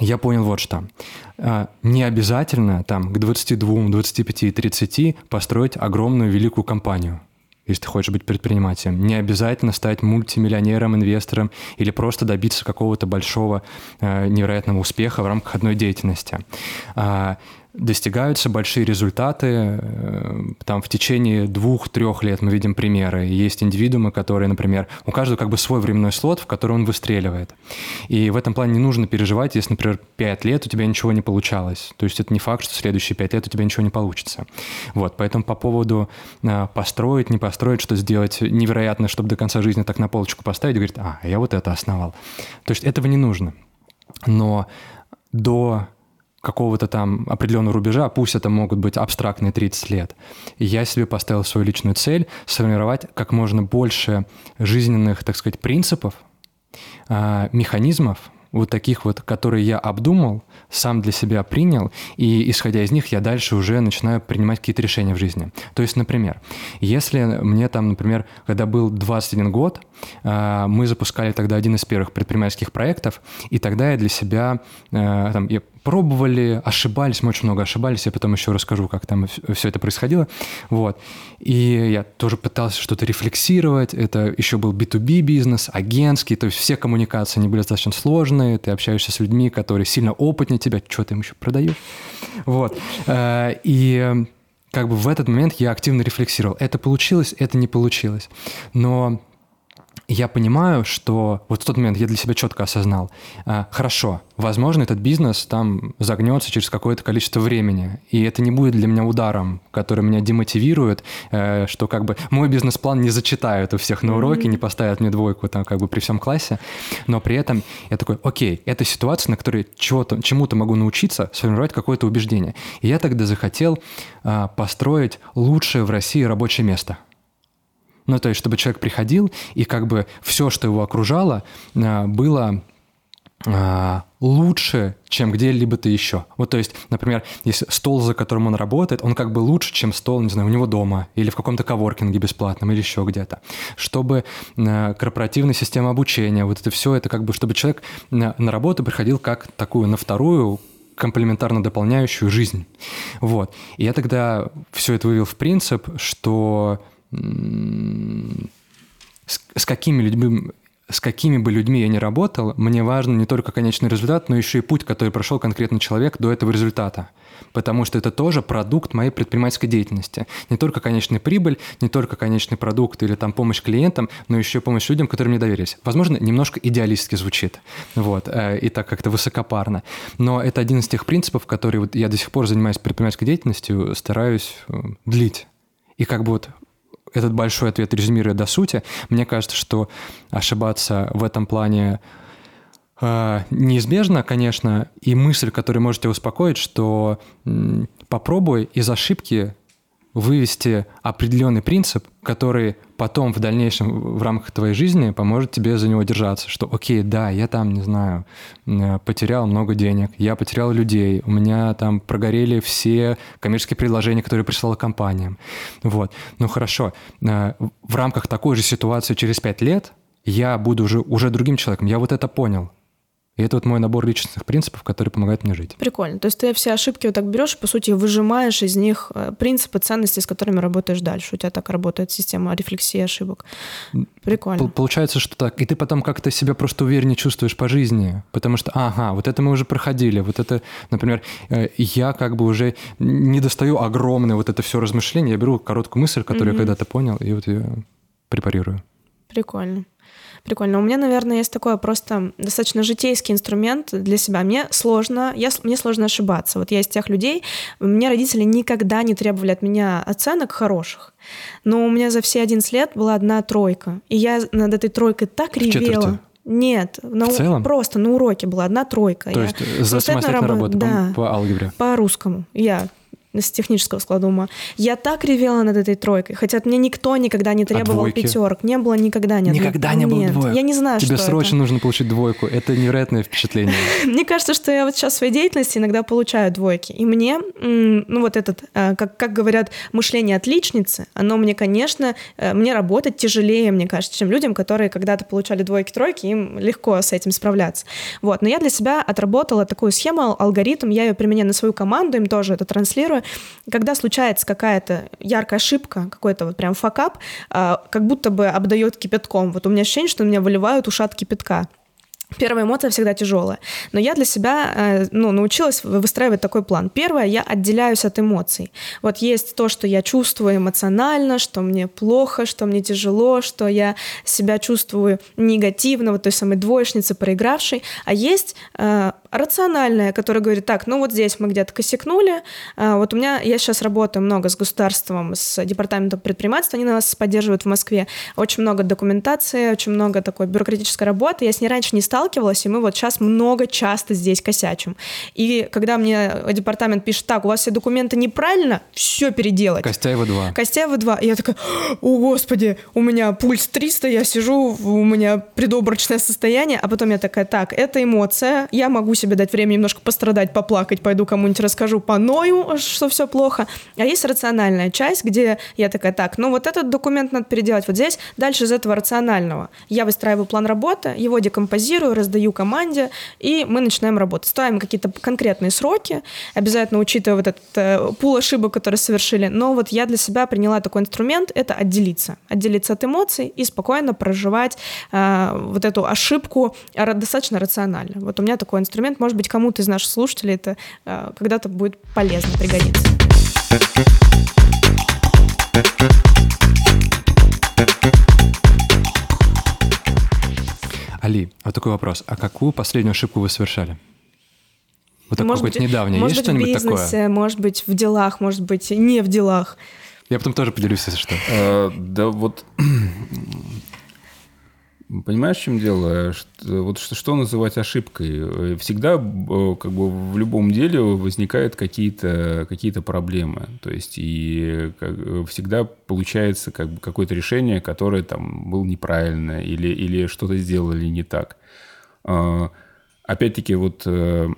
я понял вот что. Э, не обязательно там к 22, 25, 30 построить огромную великую компанию если ты хочешь быть предпринимателем. Не обязательно стать мультимиллионером, инвестором или просто добиться какого-то большого э, невероятного успеха в рамках одной деятельности. Достигаются большие результаты. Э, там в течение двух-трех лет мы видим примеры. Есть индивидуумы, которые, например, у каждого как бы свой временной слот, в который он выстреливает. И в этом плане не нужно переживать, если, например, пять лет у тебя ничего не получалось. То есть это не факт, что следующие пять лет у тебя ничего не получится. Вот, поэтому по поводу э, построить, не построить, что сделать невероятно, чтобы до конца жизни так на полочку поставить, говорит, а, я вот это основал. То есть этого не нужно. Но до какого-то там определенного рубежа, пусть это могут быть абстрактные 30 лет. Я себе поставил свою личную цель сформировать как можно больше жизненных, так сказать, принципов, а, механизмов, вот таких вот, которые я обдумал, сам для себя принял, и исходя из них я дальше уже начинаю принимать какие-то решения в жизни. То есть, например, если мне там, например, когда был 21 год, а, мы запускали тогда один из первых предпринимательских проектов, и тогда я для себя, а, там, я пробовали, ошибались, мы очень много ошибались, я потом еще расскажу, как там все это происходило. Вот. И я тоже пытался что-то рефлексировать, это еще был B2B бизнес, агентский, то есть все коммуникации, они были достаточно сложные, ты общаешься с людьми, которые сильно опытнее тебя, что ты им еще продаешь. Вот. Э, и как бы в этот момент я активно рефлексировал. Это получилось, это не получилось. Но я понимаю, что вот в тот момент я для себя четко осознал, а, хорошо, возможно, этот бизнес там загнется через какое-то количество времени, и это не будет для меня ударом, который меня демотивирует, э, что как бы мой бизнес-план не зачитают у всех на уроке, не поставят мне двойку там как бы при всем классе, но при этом я такой, окей, это ситуация, на которой чего-то, чему-то могу научиться, сформировать какое-то убеждение. И я тогда захотел а, построить лучшее в России рабочее место – ну, то есть, чтобы человек приходил, и как бы все, что его окружало, а, было а, лучше, чем где-либо-то еще. Вот, то есть, например, если стол, за которым он работает, он как бы лучше, чем стол, не знаю, у него дома, или в каком-то коворкинге бесплатном, или еще где-то. Чтобы э, корпоративная система обучения, вот это все, это как бы, чтобы человек на, на работу приходил как такую, на вторую, комплементарно дополняющую жизнь. Вот. И я тогда все это вывел в принцип, что с, с какими людьми с какими бы людьми я ни работал, мне важен не только конечный результат, но еще и путь, который прошел конкретный человек до этого результата. Потому что это тоже продукт моей предпринимательской деятельности. Не только конечная прибыль, не только конечный продукт или там помощь клиентам, но еще и помощь людям, которые мне доверились. Возможно, немножко идеалистски звучит. Вот. Э, и так как-то высокопарно. Но это один из тех принципов, которые вот я до сих пор занимаюсь предпринимательской деятельностью, стараюсь э, длить. И как бы вот этот большой ответ резюмируя до сути, мне кажется, что ошибаться в этом плане э, неизбежно, конечно, и мысль, которая может тебя успокоить, что попробуй из ошибки вывести определенный принцип, который потом в дальнейшем в рамках твоей жизни поможет тебе за него держаться, что окей, да, я там, не знаю, э, потерял много денег, я потерял людей, у меня там прогорели все коммерческие предложения, которые прислала компаниям. Вот. Ну хорошо, э, в рамках такой же ситуации через пять лет я буду уже, уже другим человеком, я вот это понял. И это вот мой набор личностных принципов, которые помогают мне жить. Прикольно. То есть ты все ошибки вот так берешь, по сути, выжимаешь из них э, принципы, ценности, с которыми работаешь дальше. У тебя так работает система рефлексии ошибок. Прикольно. Получается, что так. И ты потом как-то себя просто увереннее чувствуешь по жизни. Потому что, ага, вот это мы уже проходили. Вот это, например, э, я как бы уже не достаю огромное вот это все размышление. Я беру короткую мысль, которую mm-hmm. я когда-то понял, и вот ее препарирую. Прикольно. Прикольно. У меня, наверное, есть такой просто достаточно житейский инструмент для себя. Мне сложно, я, мне сложно ошибаться. Вот я из тех людей, мне родители никогда не требовали от меня оценок хороших. Но у меня за все 11 лет была одна тройка. И я над этой тройкой так ревела. Нет, на, в целом? просто на уроке была одна тройка. То я есть за самостоятельную работу да, по, по алгебре? По русскому. Я с технического склада ума. Я так ревела над этой тройкой, хотя от меня никто никогда не требовал а пятерок. Не было никогда ни Никогда не было Нет. двоек? Я не знаю, Тебе что срочно это. нужно получить двойку. Это невероятное впечатление. <laughs> Мне кажется, что я вот сейчас в своей деятельности иногда получаю двойки. И мне, ну вот этот, э, как, как говорят, мышление отличницы, оно мне, конечно, э, мне работать тяжелее, мне кажется, чем людям, которые когда-то получали двойки-тройки, им легко с этим справляться. Вот. Но я для себя отработала такую схему, алгоритм, я ее применяю на свою команду, им тоже это транслирую когда случается какая-то яркая ошибка, какой-то вот прям факап, а, как будто бы обдает кипятком. Вот у меня ощущение, что на меня выливают ушат кипятка. Первая эмоция всегда тяжелая. Но я для себя э, ну, научилась выстраивать такой план. Первое, я отделяюсь от эмоций. Вот есть то, что я чувствую эмоционально, что мне плохо, что мне тяжело, что я себя чувствую негативно, вот той самой двоечницы, проигравшей. А есть э, рациональное, которое говорит, так, ну вот здесь мы где-то косякнули. Э, вот у меня, я сейчас работаю много с государством, с департаментом предпринимательства, они нас поддерживают в Москве. Очень много документации, очень много такой бюрократической работы. Я с ней раньше не сталкивалась, и мы вот сейчас много часто здесь косячим. И когда мне департамент пишет, так, у вас все документы неправильно, все переделать. Костяева 2. Костяева 2. И я такая, о, господи, у меня пульс 300, я сижу, у меня предобрачное состояние, а потом я такая, так, это эмоция, я могу себе дать время немножко пострадать, поплакать, пойду кому-нибудь расскажу, поною, что все плохо. А есть рациональная часть, где я такая, так, ну вот этот документ надо переделать вот здесь, дальше из этого рационального. Я выстраиваю план работы, его декомпозирую, раздаю команде, и мы начинаем работать. Ставим какие-то конкретные сроки, обязательно учитывая вот этот э, пул ошибок, которые совершили. Но вот я для себя приняла такой инструмент — это отделиться. Отделиться от эмоций и спокойно проживать э, вот эту ошибку достаточно рационально. Вот у меня такой инструмент. Может быть, кому-то из наших слушателей это э, когда-то будет полезно, пригодится. Али, вот такой вопрос. А какую последнюю ошибку вы совершали? Вот так может быть, недавнее. Может Есть что-нибудь бизнесе, такое? Может быть, в делах, может быть, не в делах. Я потом тоже поделюсь, если что. А, да вот Понимаешь, в чем дело? Что, вот что, что называть ошибкой? Всегда э, как бы в любом деле возникают какие-то какие проблемы. То есть и как, всегда получается как бы какое-то решение, которое там было неправильно или, или что-то сделали не так. А, опять-таки вот э,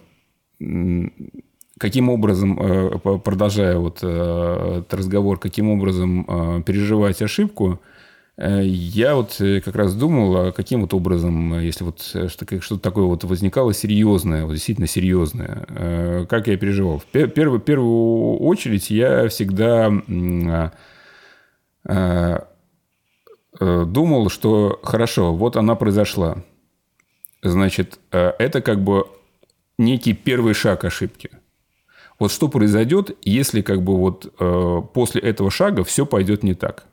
каким образом, э, продолжая вот этот разговор, каким образом переживать ошибку – Э, я вот э, как раз думал, а каким вот образом, э, если вот что-то такое вот возникало серьезное, вот действительно серьезное, как я переживал. В первую, первую очередь я всегда э, думал, что хорошо, вот она произошла. Значит, э, это как бы некий первый шаг ошибки. Вот что произойдет, если как бы вот э, после этого шага все пойдет не так?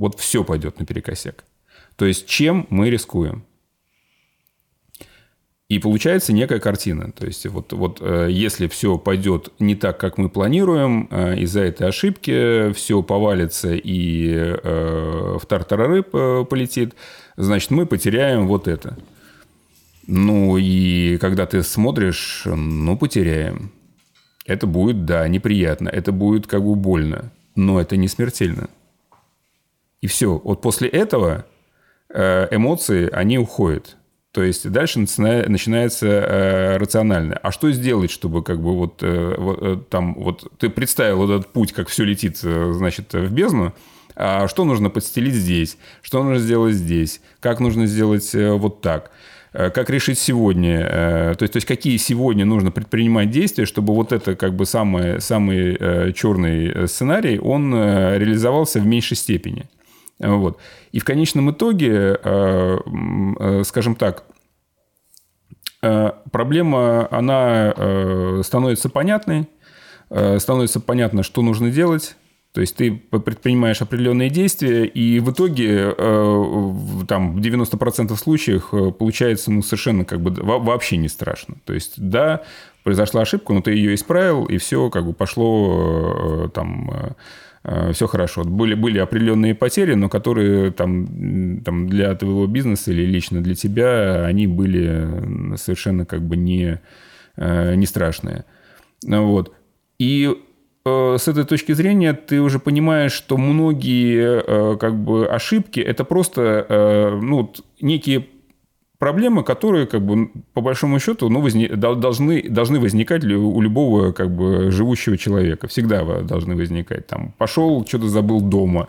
Вот все пойдет наперекосяк. То есть чем мы рискуем? И получается некая картина. То есть вот, вот э, если все пойдет не так, как мы планируем, э, из-за этой ошибки все повалится и э, в тартарары полетит, значит, мы потеряем вот это. Ну и когда ты смотришь, ну потеряем. Это будет, да, неприятно, это будет как бы больно, но это не смертельно. И все. Вот после этого эмоции, они уходят. То есть дальше начинается э, рациональное. А что сделать, чтобы как бы вот, э, вот э, там вот ты представил этот путь, как все летит, э, значит, в бездну, а что нужно подстелить здесь, что нужно сделать здесь, как нужно сделать э, вот так, э, как решить сегодня, э, то есть, то есть какие сегодня нужно предпринимать действия, чтобы вот это как бы самый, самый э, черный э, сценарий, он э, реализовался в меньшей степени. Вот. И в конечном итоге, э, э, скажем так, э, проблема, она становится понятной, становится понятно, что нужно делать, то есть ты предпринимаешь определенные действия, и в итоге там, в 90% случаев получается ну, совершенно как бы вообще не страшно. То есть да, произошла ошибка, но ты ее исправил, и все как бы пошло там все хорошо. Были, были определенные потери, но которые там, там для твоего бизнеса или лично для тебя, они были совершенно как бы не, э, не страшные. Вот. И э, с этой точки зрения ты уже понимаешь, что многие как бы ошибки это просто ну, некие проблемы, которые, как бы, по большому счету, ну, возне... должны, должны возникать у любого как бы, живущего человека. Всегда должны возникать. Там, пошел, что-то забыл дома,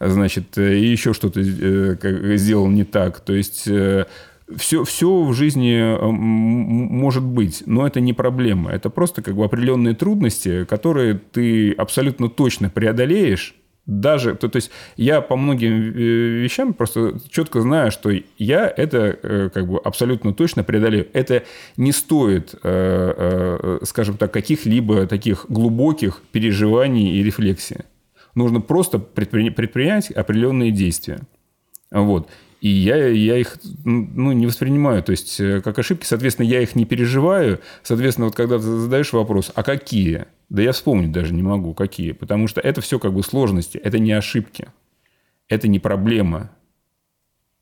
значит, э, и еще что-то э, сделал не так. То есть все, э, все в жизни может быть, но это не проблема. Это просто как бы определенные трудности, которые ты абсолютно точно преодолеешь, даже, то, то есть я по многим э, вещам просто четко знаю, что я это э, как бы абсолютно точно преодолею. Это не стоит, э, скажем так, каких-либо таких глубоких переживаний и рефлексий. Нужно просто предпринять определенные действия. Вот. И я, я их ну, не воспринимаю, то есть как ошибки, соответственно, я их не переживаю. Соответственно, вот когда ты задаешь вопрос, а какие? Да я вспомнить даже не могу, какие. Потому что это все как бы сложности, это не ошибки, это не проблема.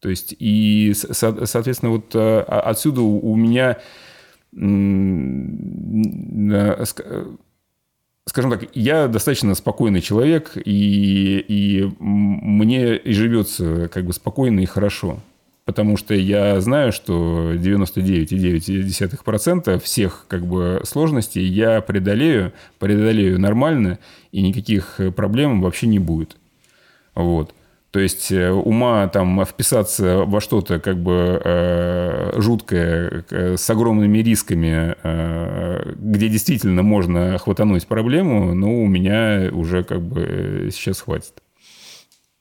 То есть, и, соответственно, вот э, отсюда у меня, э, скажем так, я достаточно спокойный человек, и, и мне и живется как бы спокойно и хорошо потому что я знаю, что 99,9% всех как бы сложностей я преодолею, преодолею нормально, и никаких проблем вообще не будет. Вот. То есть э, ума там вписаться во что-то как бы э, жуткое э, с огромными рисками, э, где действительно можно хватануть проблему, ну, у меня уже как бы э, сейчас хватит.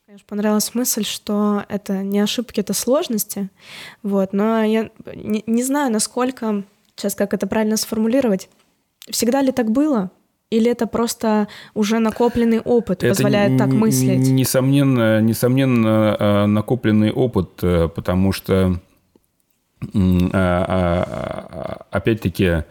Конечно, понравилась мысль, что это не ошибки, это сложности. Вот. Но я не, не знаю, насколько, сейчас как это правильно сформулировать, всегда ли так было? Или это просто уже накопленный опыт это позволяет так мыслить? Несомненно, несомненно, э, накопленный опыт, э, потому что, а, а, а, опять-таки,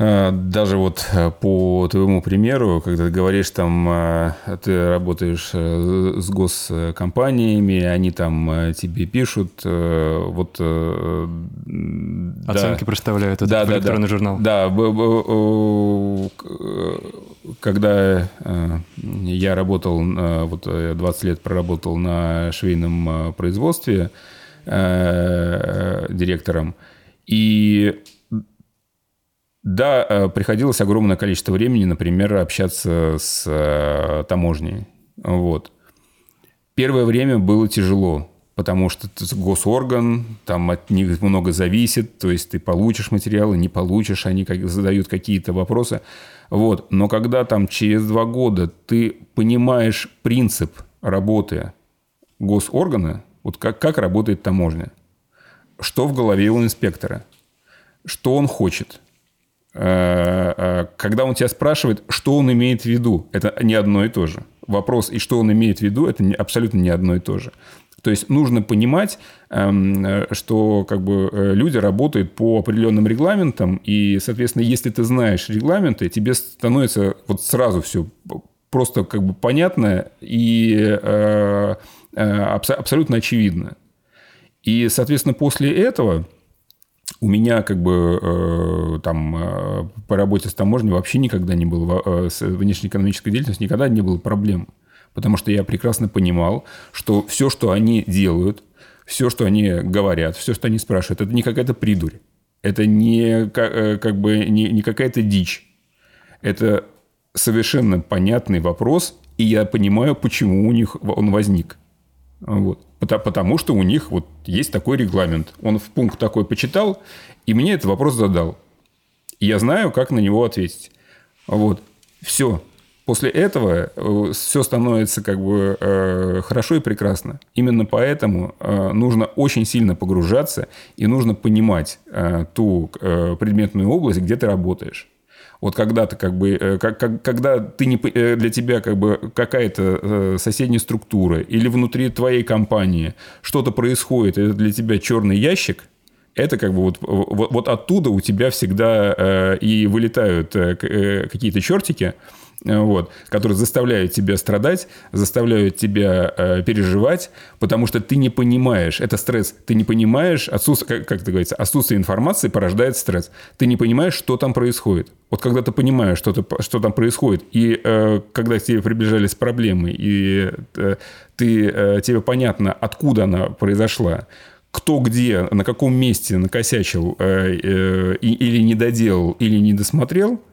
даже вот э, по твоему примеру, когда ты говоришь, там, э, ты работаешь с госкомпаниями, они там тебе пишут, вот... Оценки да, проставляют, это да, в электронный да, журнал. Да, когда я работал, вот 20 лет проработал на швейном производстве директором, и да, э, приходилось огромное количество времени, например, общаться с э, таможней. Вот. Первое время было тяжело, потому что это госорган, там от них много зависит, то есть ты получишь материалы, не получишь, они как, задают какие-то вопросы. Вот. Но когда там через два года ты понимаешь принцип работы госоргана, вот как, как работает таможня, что в голове у инспектора, что он хочет. Э, э, когда он тебя спрашивает, что он имеет в виду, это не одно и то же. Вопрос, и что он имеет в виду, это абсолютно не одно и то же. То есть нужно понимать, эм, что как бы э, люди работают по определенным регламентам, и, соответственно, если ты знаешь регламенты, тебе становится вот сразу все просто как бы понятно и э, э, абсолютно очевидно. И, соответственно, после этого у меня как бы там по работе с таможней вообще никогда не было, с внешнеэкономической деятельностью никогда не было проблем. Потому что я прекрасно понимал, что все, что они делают, все, что они говорят, все, что они спрашивают, это не какая-то придурь, это не э, как бы не, не какая-то дичь, это совершенно понятный вопрос, и я понимаю, почему у них он возник. Вот. Потому что у них вот есть такой регламент. Он в пункт такой почитал, и мне этот вопрос задал. И я знаю, как на него ответить. Вот. Все. После этого э, все становится как бы э, хорошо и прекрасно. Именно поэтому э, нужно очень сильно погружаться и нужно понимать э, ту э, предметную область, где ты работаешь. Вот когда ты как бы, э, как, как, когда ты не, э, для тебя как бы какая-то э, соседняя структура или внутри твоей компании что-то происходит, это для тебя черный ящик, это как бы вот, вот, вот оттуда у тебя всегда и вылетают какие-то чертики, вот, которые заставляют тебя страдать, заставляют тебя э, переживать, потому что ты не понимаешь, это стресс, ты не понимаешь, отсутствие, как, как это говорится, отсутствие информации порождает стресс. Ты не понимаешь, что там происходит. Вот когда ты понимаешь, что, ты, что там происходит, и э, когда к тебе приближались проблемы, и э, ты, э, тебе понятно, откуда она произошла, кто где, на каком месте накосячил э, э, или не доделал, или не досмотрел –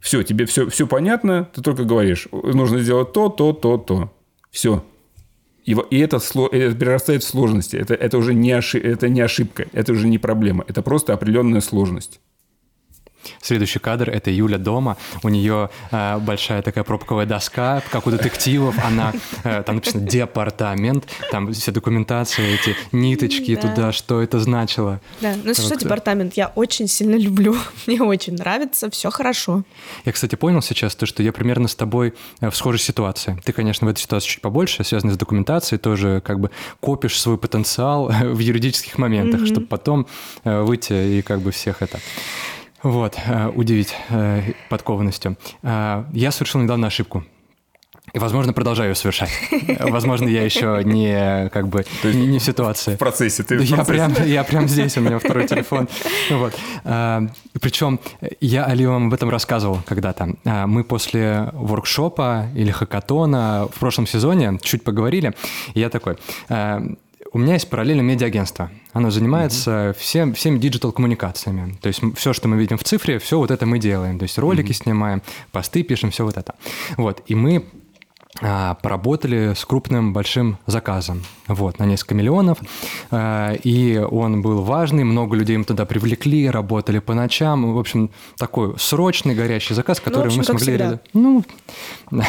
все, тебе все, все понятно, ты только говоришь, нужно сделать то, то, то, то. Все. И, и это, это перерастает в сложности. Это, это уже не, ошиб, это не ошибка, это уже не проблема. Это просто определенная сложность. Следующий кадр — это Юля дома. У нее э, большая такая пробковая доска, как у детективов. Она, э, там написано «департамент», там все документации, эти ниточки да. туда, что это значило. Да, ну что департамент я очень сильно люблю. <laughs> Мне очень нравится, все хорошо. Я, кстати, понял сейчас то, что я примерно с тобой э, в схожей ситуации. Ты, конечно, в этой ситуации чуть побольше, связанной с документацией, тоже как бы копишь свой потенциал <laughs> в юридических моментах, mm-hmm. чтобы потом э, выйти и как бы всех это вот, э, удивить э, подкованностью. Э, я совершил недавно ошибку. И, возможно, продолжаю ее совершать. Возможно, я еще не как бы не, не в ситуации. В процессе ты. Я прям я прям здесь у меня второй телефон. Вот. Причем я Али вам об этом рассказывал когда-то. Мы после воркшопа или хакатона в прошлом сезоне чуть поговорили. И я такой: у меня есть параллельно медиагентство. Оно занимается mm-hmm. всем, всеми диджитал-коммуникациями. То есть все, что мы видим в цифре, все вот это мы делаем. То есть ролики mm-hmm. снимаем, посты пишем, все вот это. Вот. И мы поработали с крупным большим заказом, вот, на несколько миллионов, а, и он был важный, много людей мы туда привлекли, работали по ночам, в общем, такой срочный горящий заказ, который ну, общем, мы смогли реализовать. Ну, <laughs>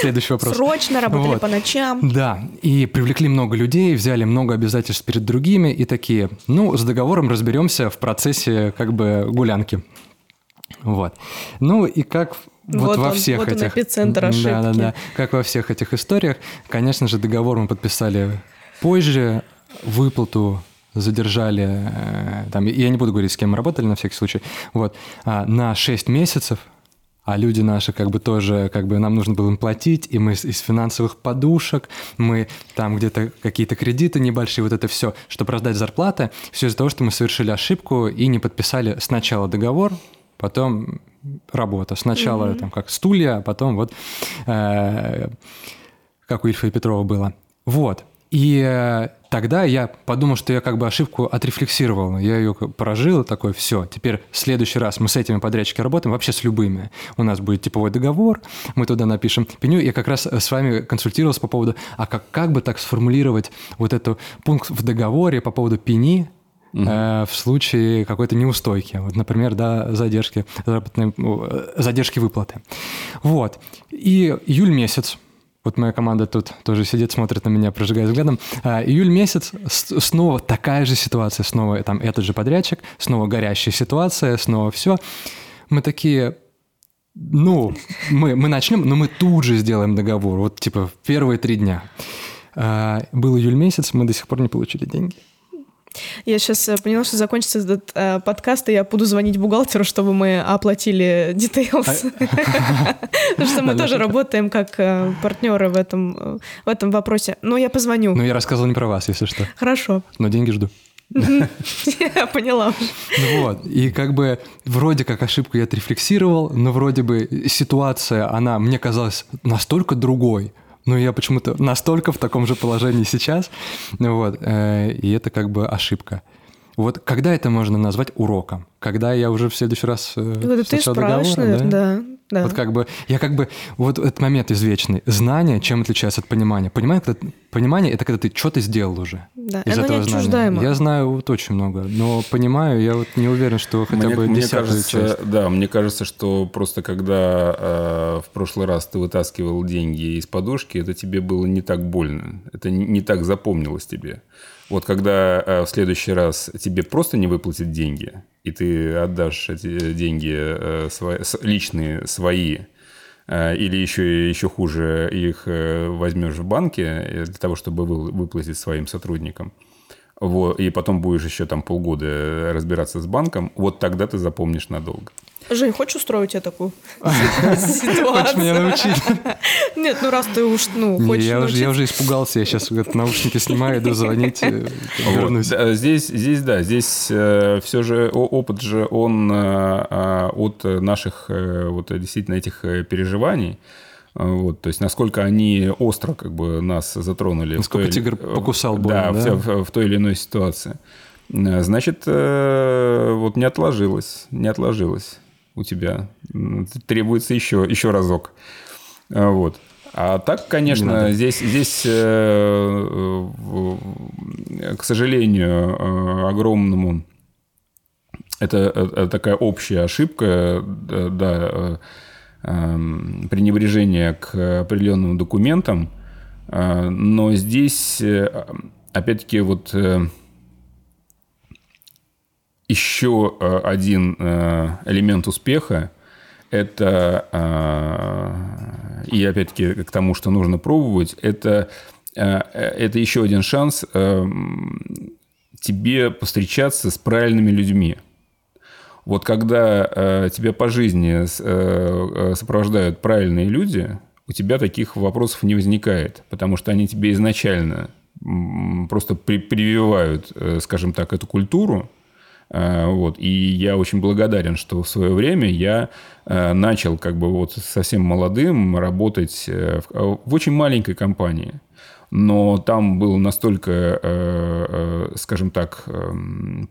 следующий вопрос. Срочно работали вот. по ночам. Да, и привлекли много людей, взяли много обязательств перед другими, и такие, ну, с договором разберемся в процессе как бы гулянки. Вот. Ну и как вот, вот во он, всех вот этих... Эпицентр ошибки. Да, да, да. Как во всех этих историях. Конечно же, договор мы подписали позже, выплату задержали, э, там, я не буду говорить, с кем мы работали на всякий случай, вот, а, на 6 месяцев, а люди наши как бы тоже, как бы нам нужно было им платить, и мы из финансовых подушек, мы там где-то какие-то кредиты небольшие, вот это все, чтобы раздать зарплаты, все из-за того, что мы совершили ошибку и не подписали сначала договор, потом работа. Сначала mm-hmm. там как стулья, а потом вот э, как у Ильфа и Петрова было. Вот. И э, тогда я подумал, что я как бы ошибку отрефлексировал. Я ее прожил, такой, все, теперь в следующий раз мы с этими подрядчиками работаем, вообще с любыми. У нас будет типовой договор, мы туда напишем пеню. Я как раз с вами консультировался по поводу, а как, как бы так сформулировать вот этот пункт в договоре по поводу пени, угу. э, в случае какой-то неустойки. Вот, например, да, задержки, заработной, задержки выплаты. Вот. И июль месяц, Вот моя команда тут тоже сидит, смотрит на меня, прожигая взглядом. А, июль месяц, снова такая же ситуация, снова там этот же подрядчик, снова горящая ситуация, снова все. Мы такие, ну, мы, мы начнем, но мы тут же сделаем договор, вот типа в первые три дня. Был июль месяц, мы до сих пор не получили деньги. Я сейчас э, поняла, что закончится этот э, подкаст, и я буду звонить бухгалтеру, чтобы мы оплатили details. А <laughs> Потому что мы тоже работаем как э, партнеры в этом, э, в этом вопросе. Но я позвоню. Ну, я рассказывал не про вас, если что. Хорошо. Но деньги жду. <laughs> Я поняла. Ну вот, и как бы вроде как ошибку я отрефлексировал, но вроде бы ситуация, она мне казалась настолько другой, но я почему-то настолько в таком же положении сейчас, вот, э, и это как бы ошибка. Вот когда это можно назвать уроком? Когда я уже в следующий раз э, вот ты справишь, наверное, да? да. Да. Вот как бы, я как бы, вот этот момент извечный. Знание чем отличается от понимания? Понимание, когда, понимание – это когда ты что-то сделал уже да. из Оно этого знания. Я знаю вот очень много, но понимаю, я вот не уверен, что хотя мне, бы мне кажется, часть. Да, мне кажется, что просто когда э, в прошлый раз ты вытаскивал деньги из подушки, это тебе было не так больно, это не, не так запомнилось тебе. Вот когда э, в следующий раз тебе просто не выплатят деньги, и ты отдашь эти деньги э, свои, личные, свои, э, или еще, еще хуже, их возьмешь в банке для того, чтобы выплатить своим сотрудникам, вот, и потом будешь еще там полгода разбираться с банком, вот тогда ты запомнишь надолго. Жень, хочешь устроить тебе такую <laughs> ситуацию? Хочешь меня научить? <laughs> Нет, ну раз ты уж, ну, хочешь я уже, я уже испугался, я сейчас наушники снимаю, иду звонить, э, <laughs> вернусь. Здесь, здесь, да, здесь э, все же опыт же, он э, от наших вот действительно этих переживаний, вот, то есть, насколько они остро как бы нас затронули. Насколько тигр покусал больно, да? да? В, в той или иной ситуации. Значит, вот не отложилось, не отложилось у тебя. Требуется еще, еще разок. А, вот. А так, конечно, здесь, здесь, э, к сожалению, э, огромному, это, это такая общая ошибка, да, э, пренебрежение к определенным документам, но здесь, опять-таки, вот еще э, один э, элемент успеха – это, э, и опять-таки к тому, что нужно пробовать, это, это еще один шанс тебе повстречаться с правильными людьми. Вот когда тебя по жизни сопровождают правильные люди, у тебя таких вопросов не возникает, потому что они тебе изначально просто прививают, скажем так, эту культуру, вот. И я очень благодарен, что в свое время я э, начал как бы вот совсем молодым работать э, в очень маленькой компании. Но там был настолько, скажем так,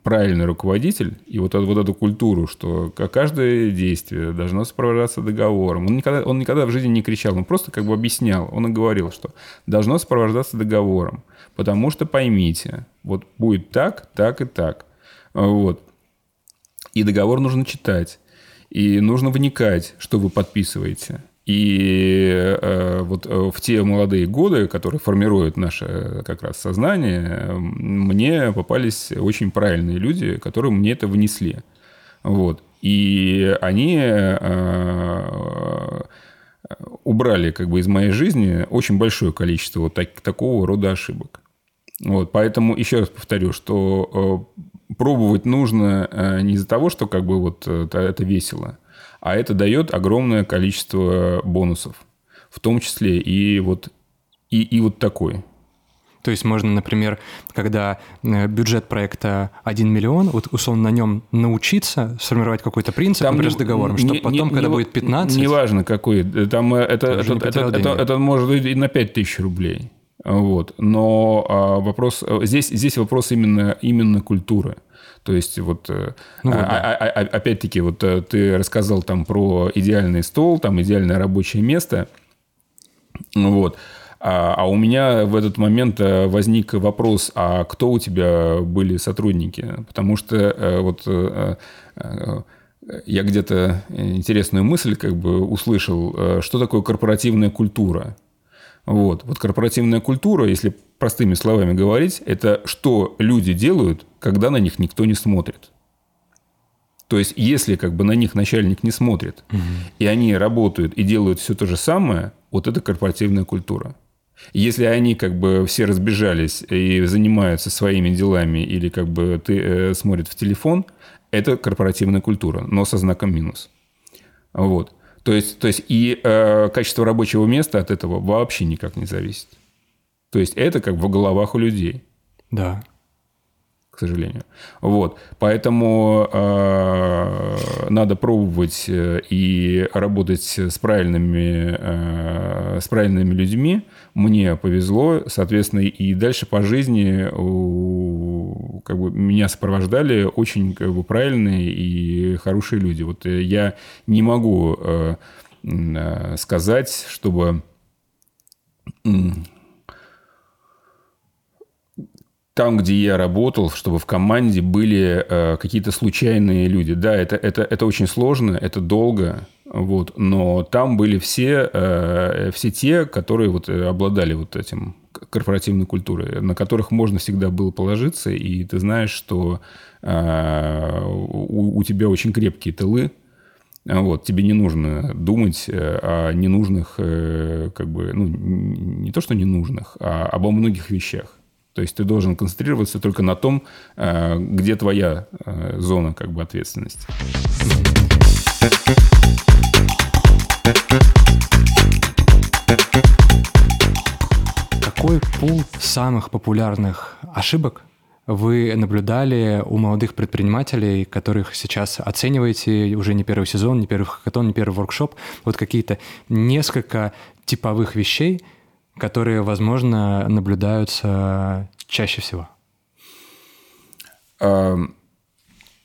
правильный руководитель, и вот, вот эту культуру, что каждое действие должно сопровождаться договором. Он никогда, он никогда в жизни не кричал, он просто как бы объяснял. Он и говорил, что должно сопровождаться договором. Потому что поймите, вот будет так, так и так. Вот. И договор нужно читать. И нужно вникать, что вы подписываете. И э, вот э, в те молодые годы, которые формируют наше э, как раз сознание, мне попались очень правильные люди, которые мне это внесли. Вот. И они э, убрали как бы из моей жизни очень большое количество вот так, такого рода ошибок. Вот, поэтому еще раз повторю, что пробовать нужно э, не из-за того, что как бы вот это, это весело, а это дает огромное количество бонусов, в том числе и вот и, и вот такой. То есть можно, например, когда э, бюджет проекта 1 миллион, вот условно на нем научиться сформировать какой-то принцип, там например, с договором, чтобы потом, не, когда не, будет 15... Неважно какой, там э, это, это, это, это, это может быть и на 5 тысяч рублей. Вот. Но а, вопрос здесь, здесь вопрос именно, именно культуры. То есть вот, э, ну, вот а, да. а, а, опять-таки, вот э, ты рассказал там про идеальный стол, там идеальное рабочее место. Вот. А, а у меня в этот момент э, возник вопрос, а кто у тебя были сотрудники? Потому что вот я где-то интересную мысль как бы услышал, что такое корпоративная культура. Вот. вот корпоративная культура, если простыми словами говорить, это что люди делают, когда на них никто не смотрит. То есть, если как бы на них начальник не смотрит, угу. и они работают и делают все то же самое, вот это корпоративная культура. Если они как бы все разбежались и занимаются своими делами или как бы ты э, смотрят в телефон, это корпоративная культура, но со знаком минус. Вот. То есть, то есть и э, качество рабочего места от этого вообще никак не зависит. То есть это как в головах у людей. Да к сожалению. Вот. Поэтому э, надо пробовать э, и работать с правильными, э, с правильными людьми. Мне повезло, соответственно, и дальше по жизни как бы, меня сопровождали очень как бы, правильные и хорошие люди. Вот э, я не могу э, э, сказать, чтобы там, где я работал, чтобы в команде были э, какие-то случайные люди. Да, это, это, это очень сложно, это долго, вот, но там были все, э, все те, которые вот э, обладали вот этим корпоративной культурой, на которых можно всегда было положиться, и ты знаешь, что э, у, у тебя очень крепкие тылы, вот, тебе не нужно думать э, о ненужных, э, как бы, ну, не то, что ненужных, а обо многих вещах. То есть ты должен концентрироваться только на том, э, где твоя э, зона как бы ответственности. Какой пул самых популярных ошибок вы наблюдали у молодых предпринимателей, которых сейчас оцениваете уже не первый сезон, не первый хакатон, не первый воркшоп, вот какие-то несколько типовых вещей, которые, возможно, наблюдаются чаще всего?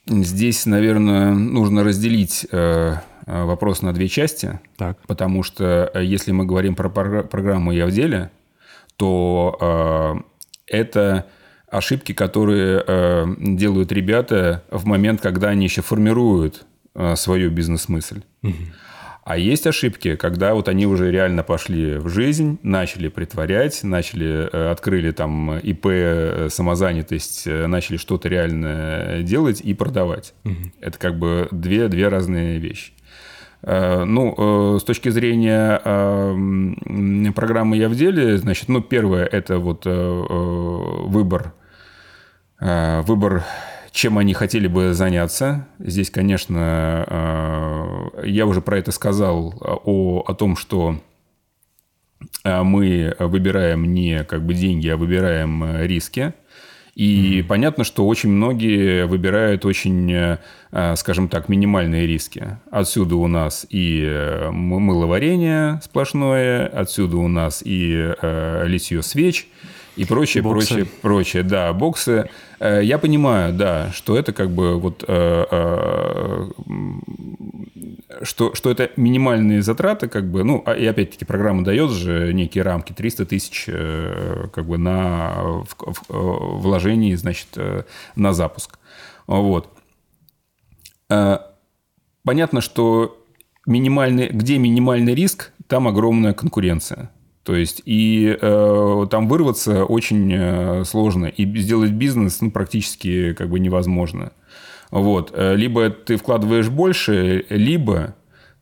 Здесь, наверное, нужно разделить э, э, вопрос на две части. Так. Потому что э, если мы говорим про программу «Я в деле», то это ошибки, которые делают ребята в момент, когда они еще формируют свою бизнес-мысль. Угу. А есть ошибки, когда вот они уже реально пошли в жизнь, начали притворять, начали, э, открыли там ИП, э, самозанятость, э, начали что-то реально делать и продавать. Угу. Это как бы две, две разные вещи. Ну, с точки зрения программы «Я в деле», значит, ну, первое – это вот выбор, выбор чем они хотели бы заняться. Здесь, конечно, э, я уже про это сказал, о, о том, что э, мы выбираем не как бы деньги, а выбираем э, риски. И mm-hmm. понятно, что очень многие выбирают очень, скажем так, минимальные риски. Отсюда у нас и мыловарение сплошное, отсюда у нас и литье свеч – и прочее, боксы. прочее, прочее. Да, боксы. Э, я понимаю, да, что это как бы вот... Э, э, что, что это минимальные затраты, как бы, ну, а, и опять-таки программа дает же некие рамки, 300 тысяч как бы на в, в, вложении, значит, на запуск. Вот. Понятно, что минимальный, где минимальный риск, там огромная конкуренция. То есть, и э, там вырваться очень э, сложно, и сделать бизнес ну, практически как бы невозможно. Вот. Э, либо ты вкладываешь больше, либо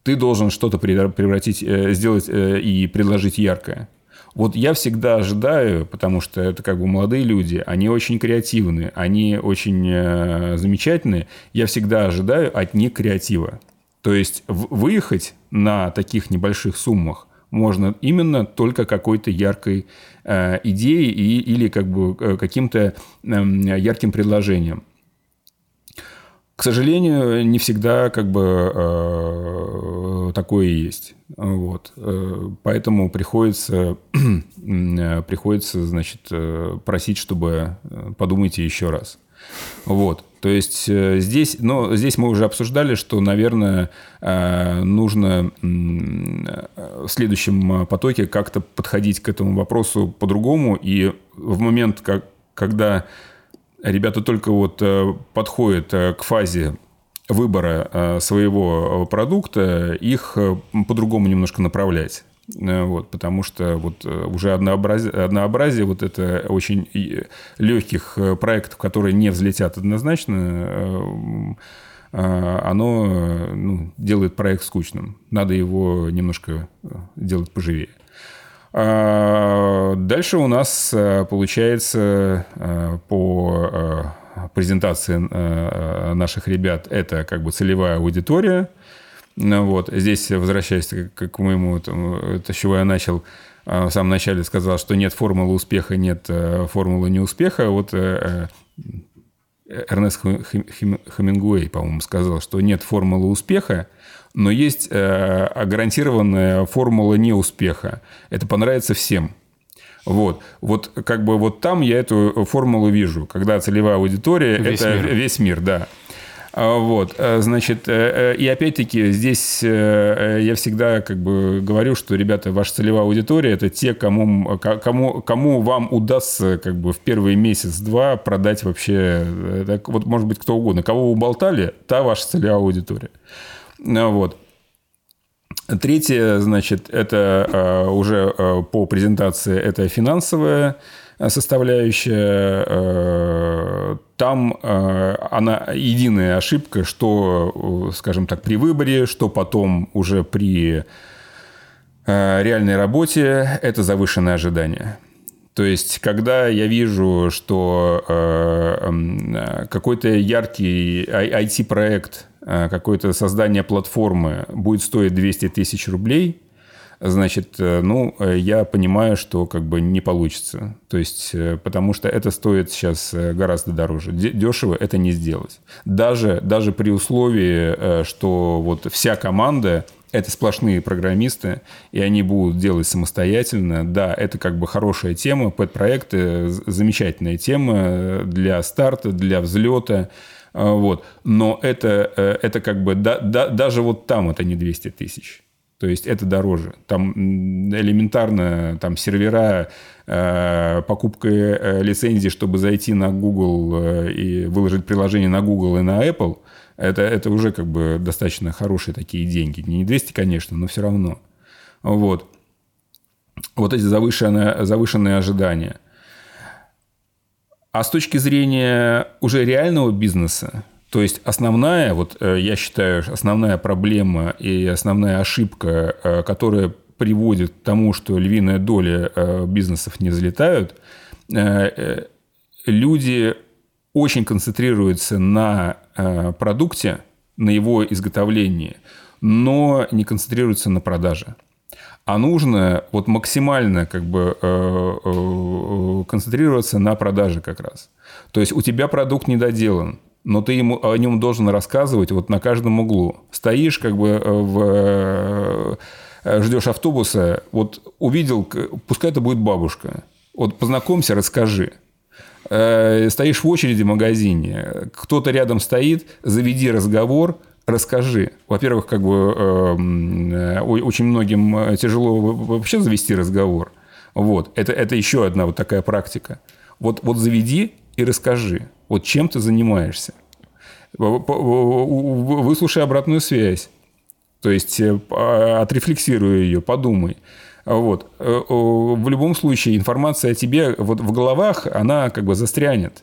ты должен что-то превратить, э, сделать и предложить яркое. Вот я всегда ожидаю, потому что это как бы молодые люди, они очень креативны, они очень замечательные. Я всегда ожидаю от них креатива. То есть выехать на таких небольших суммах можно именно только какой-то яркой э, идеей и, или как бы э, каким-то э, ярким предложением. К сожалению, не всегда как бы э, такое есть. Вот. Э, поэтому приходится, <clears throat> э, приходится значит, просить, чтобы подумайте еще раз. Вот. То есть э, здесь, но здесь мы уже обсуждали, что, наверное, э, нужно в следующем потоке как-то подходить к этому вопросу по-другому. И в момент, как, когда ребята только вот э, подходят к фазе выбора своего продукта, их по-другому немножко направлять. Э, вот, потому что вот э, уже однообразие, однообразие вот это очень легких э, проектов, которые не взлетят однозначно, оно ну, делает проект скучным. Надо его немножко делать поживее. А, дальше у нас получается по презентации наших ребят это как бы целевая аудитория – вот. Здесь, возвращаясь к, моему, там, то, с чего я начал, а, в самом начале сказал, что нет формулы успеха, нет э, формулы неуспеха. Вот э, э, Эрнест Хемингуэй, по-моему, сказал, что нет формулы успеха, но есть гарантированная формула неуспеха. Это понравится всем. Вот. Вот как бы вот там я эту формулу вижу, когда целевая аудитория это мир. весь мир, да. А, вот, э, значит, э, э, и опять-таки здесь я всегда как бы говорю, что, ребята, ваша целевая аудитория – это те, кому, кому, кому вам удастся как бы в первый месяц-два продать вообще, так, вот может быть кто угодно, кого вы уболтали, та ваша целевая аудитория. Ну, вот. Третье, значит, это уже по презентации, это финансовая составляющая. Там э, она единая ошибка, что, э, скажем так, при выборе, что потом уже при э, реальной работе, это завышенное ожидание. То есть, когда я вижу, что какой-то яркий IT-проект, какое-то создание платформы будет стоить 200 тысяч рублей – значит, э, ну, э, я понимаю, что как бы не получится. То есть, э, потому что это стоит сейчас гораздо дороже. Дешево это не сделать. Даже, даже при условии, что вот вся команда это сплошные программисты, и они будут делать самостоятельно. Да, это как бы хорошая тема, пэт-проекты, замечательная тема для старта, для взлета. Вот. Но это, это как бы, да, да, даже вот там это не 200 тысяч. То есть это дороже. Там элементарно там сервера, э, покупка э, лицензии, чтобы зайти на Google э, и выложить приложение на Google и на Apple, это, это уже как бы достаточно хорошие такие деньги. Не 200, конечно, но все равно. Вот. Вот эти завышенные, завышенные ожидания. А с точки зрения уже реального бизнеса, то есть основная, вот э, я считаю, основная проблема и основная ошибка, э, которая приводит к тому, что львиная доля э, бизнесов не взлетают, люди очень концентрируются на продукте, на его изготовлении, но не концентрируются на продаже. А нужно вот максимально как бы концентрироваться на продаже как раз. То есть у тебя продукт недоделан, но ты ему, о нем должен рассказывать вот на каждом углу. Стоишь как бы э, в э, ждешь автобуса, вот увидел, пускай это будет бабушка, вот познакомься, расскажи. Э, стоишь в очереди в магазине, кто-то рядом стоит, заведи разговор, расскажи. Во-первых, как бы очень многим тяжело вообще завести разговор. Вот. Это, это еще одна вот такая практика. Вот, вот заведи и расскажи. Вот чем ты занимаешься? Выслушай обратную связь. То есть э, отрефлексируй ее, подумай. Вот. Э, в любом случае информация о тебе вот в головах, она как бы застрянет.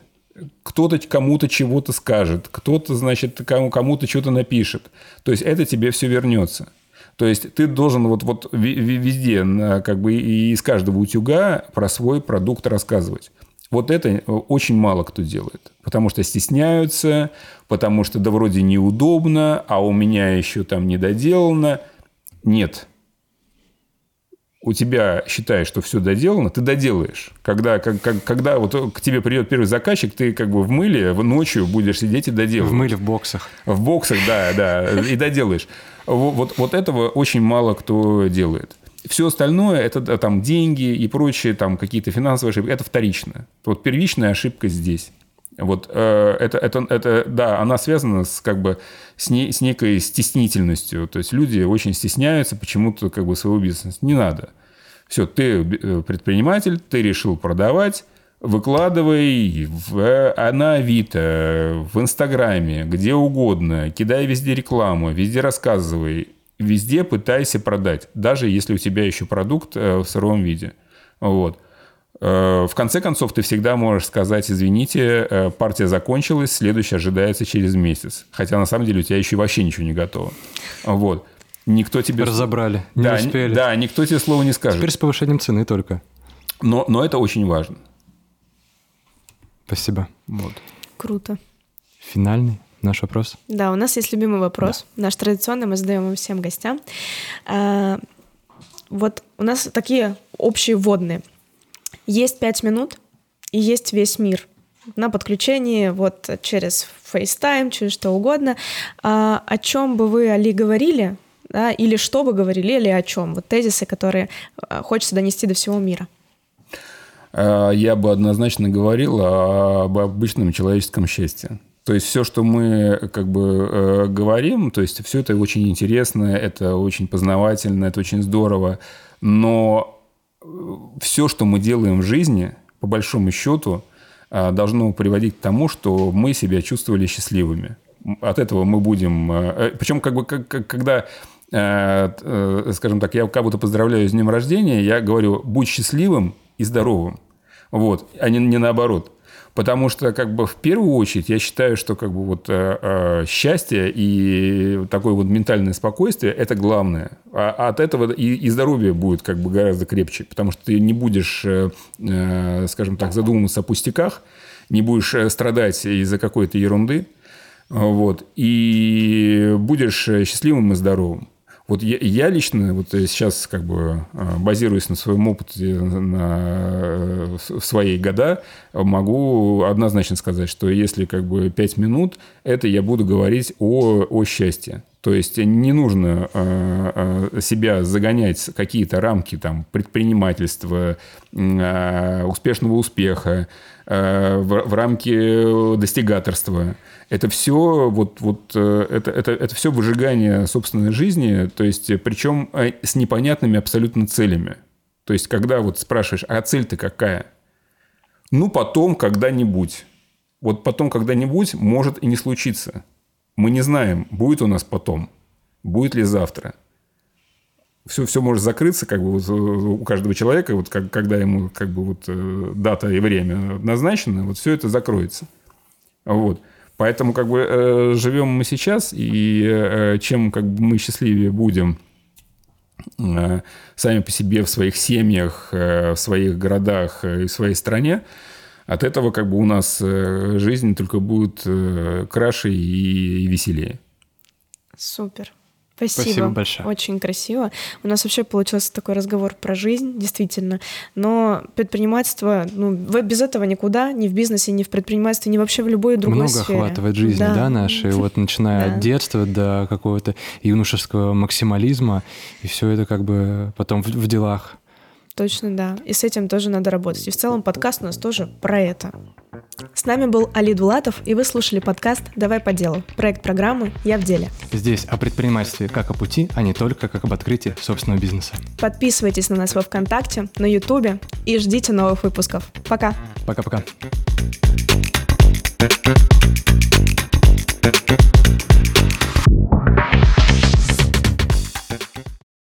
Кто-то кому-то чего-то скажет, кто-то, значит, кому-то что-то напишет. То есть это тебе все вернется. То есть ты должен вот, вот везде, как бы и из каждого утюга про свой продукт рассказывать. Вот это э, очень мало кто делает. Потому что стесняются, потому что да вроде неудобно, а у меня еще там не доделано. Нет. У тебя считаешь, что все доделано, ты доделаешь. Когда, как, как, когда вот к тебе придет первый заказчик, ты как бы в мыле в ночью будешь сидеть и доделывать. В мыле в боксах. В боксах, да, да, и доделаешь. Вот, вот этого очень мало кто делает. Все остальное, это там деньги и прочие там какие-то финансовые ошибки, это вторично. Вот первичная ошибка здесь. Вот э, это, это, это, да, она связана с, как бы, с, не, с некой стеснительностью. То есть люди очень стесняются почему-то как бы своего бизнеса. Не надо. Все, ты э, предприниматель, ты решил продавать, выкладывай в, на Авито, в Инстаграме, где угодно, кидай везде рекламу, везде рассказывай. Везде пытайся продать, даже если у тебя еще продукт э, в сыром виде. Вот. Э, в конце концов, ты всегда можешь сказать, извините, э, партия закончилась, следующая ожидается через месяц. Хотя на самом деле у тебя еще вообще ничего не готово. Вот. Никто тебе... Разобрали, не да, успели. Да, никто тебе слова не скажет. Теперь с повышением цены только. Но, но это очень важно. Спасибо. Вот. Круто. Финальный наш вопрос. Да, у нас есть любимый вопрос. Да. Наш традиционный, мы задаем его всем гостям. А, вот у нас такие общие вводные. Есть пять минут и есть весь мир на подключении вот через FaceTime, через что угодно. А, о чем бы вы, Али, говорили, да, или что бы говорили, или о чем? Вот тезисы, которые а, хочется донести до всего мира. А, я бы однозначно говорил об обычном человеческом счастье. То есть все, что мы как бы э, говорим, то есть все это очень интересно, это очень познавательно, это очень здорово, но э, все, что мы делаем в жизни, по большому счету, э, должно приводить к тому, что мы себя чувствовали счастливыми. От этого мы будем... Э, э причем как бы как, когда э, э, скажем так, я кого-то поздравляю с днем рождения, я говорю, будь счастливым и здоровым. Вот, а не, не наоборот. Потому что, как бы, в первую очередь, я считаю, что, как бы, вот э, э, счастье и такое вот ментальное спокойствие – это главное. А от этого и, и здоровье будет, как бы, гораздо крепче. Потому что ты не будешь, э, скажем так, задумываться о пустяках, не будешь страдать из-за какой-то ерунды, вот, и будешь счастливым и здоровым. Вот я, я лично вот сейчас как бы а, базируясь на своем опыте на, в свои года, могу однозначно сказать, что если как бы 5 минут, это я буду говорить о, о счастье. То есть не нужно э, себя загонять какие-то рамки там, предпринимательства, э, успешного успеха, э, в, в рамки достигаторства. Это все вот, вот это, это, это все выжигание собственной жизни, то есть причем с непонятными абсолютно целями. То есть когда вот спрашиваешь, а цель-то какая? Ну, потом когда-нибудь. Вот потом когда-нибудь может и не случиться. Мы не знаем, будет у нас потом, будет ли завтра. Все, все может закрыться как бы вот у каждого человека, вот как, когда ему как бы вот э, дата и время назначено, вот все это закроется. Вот. Поэтому как бы э, живем мы сейчас, и э, чем как бы мы счастливее будем э, сами по себе в своих семьях, э, в своих городах э, и в своей стране, от этого как бы у нас э, жизнь только будет э, краше и веселее. Супер. Спасибо. Спасибо большое. Очень красиво. У нас вообще получился такой разговор про жизнь, действительно. Но предпринимательство, ну, без этого никуда, ни в бизнесе, ни в предпринимательстве, ни вообще в любой другой Много сфере. охватывает жизнь, да, да наши, вот начиная от детства до какого-то юношеского максимализма, и все это как бы потом в, в делах. Точно, да. И с этим тоже надо работать. И в целом подкаст у нас тоже про это. С нами был Али Дулатов, и вы слушали подкаст «Давай по делу». Проект программы «Я в деле». Здесь о предпринимательстве как о пути, а не только как об открытии собственного бизнеса. Подписывайтесь на нас во Вконтакте, на Ютубе и ждите новых выпусков. Пока. Пока-пока.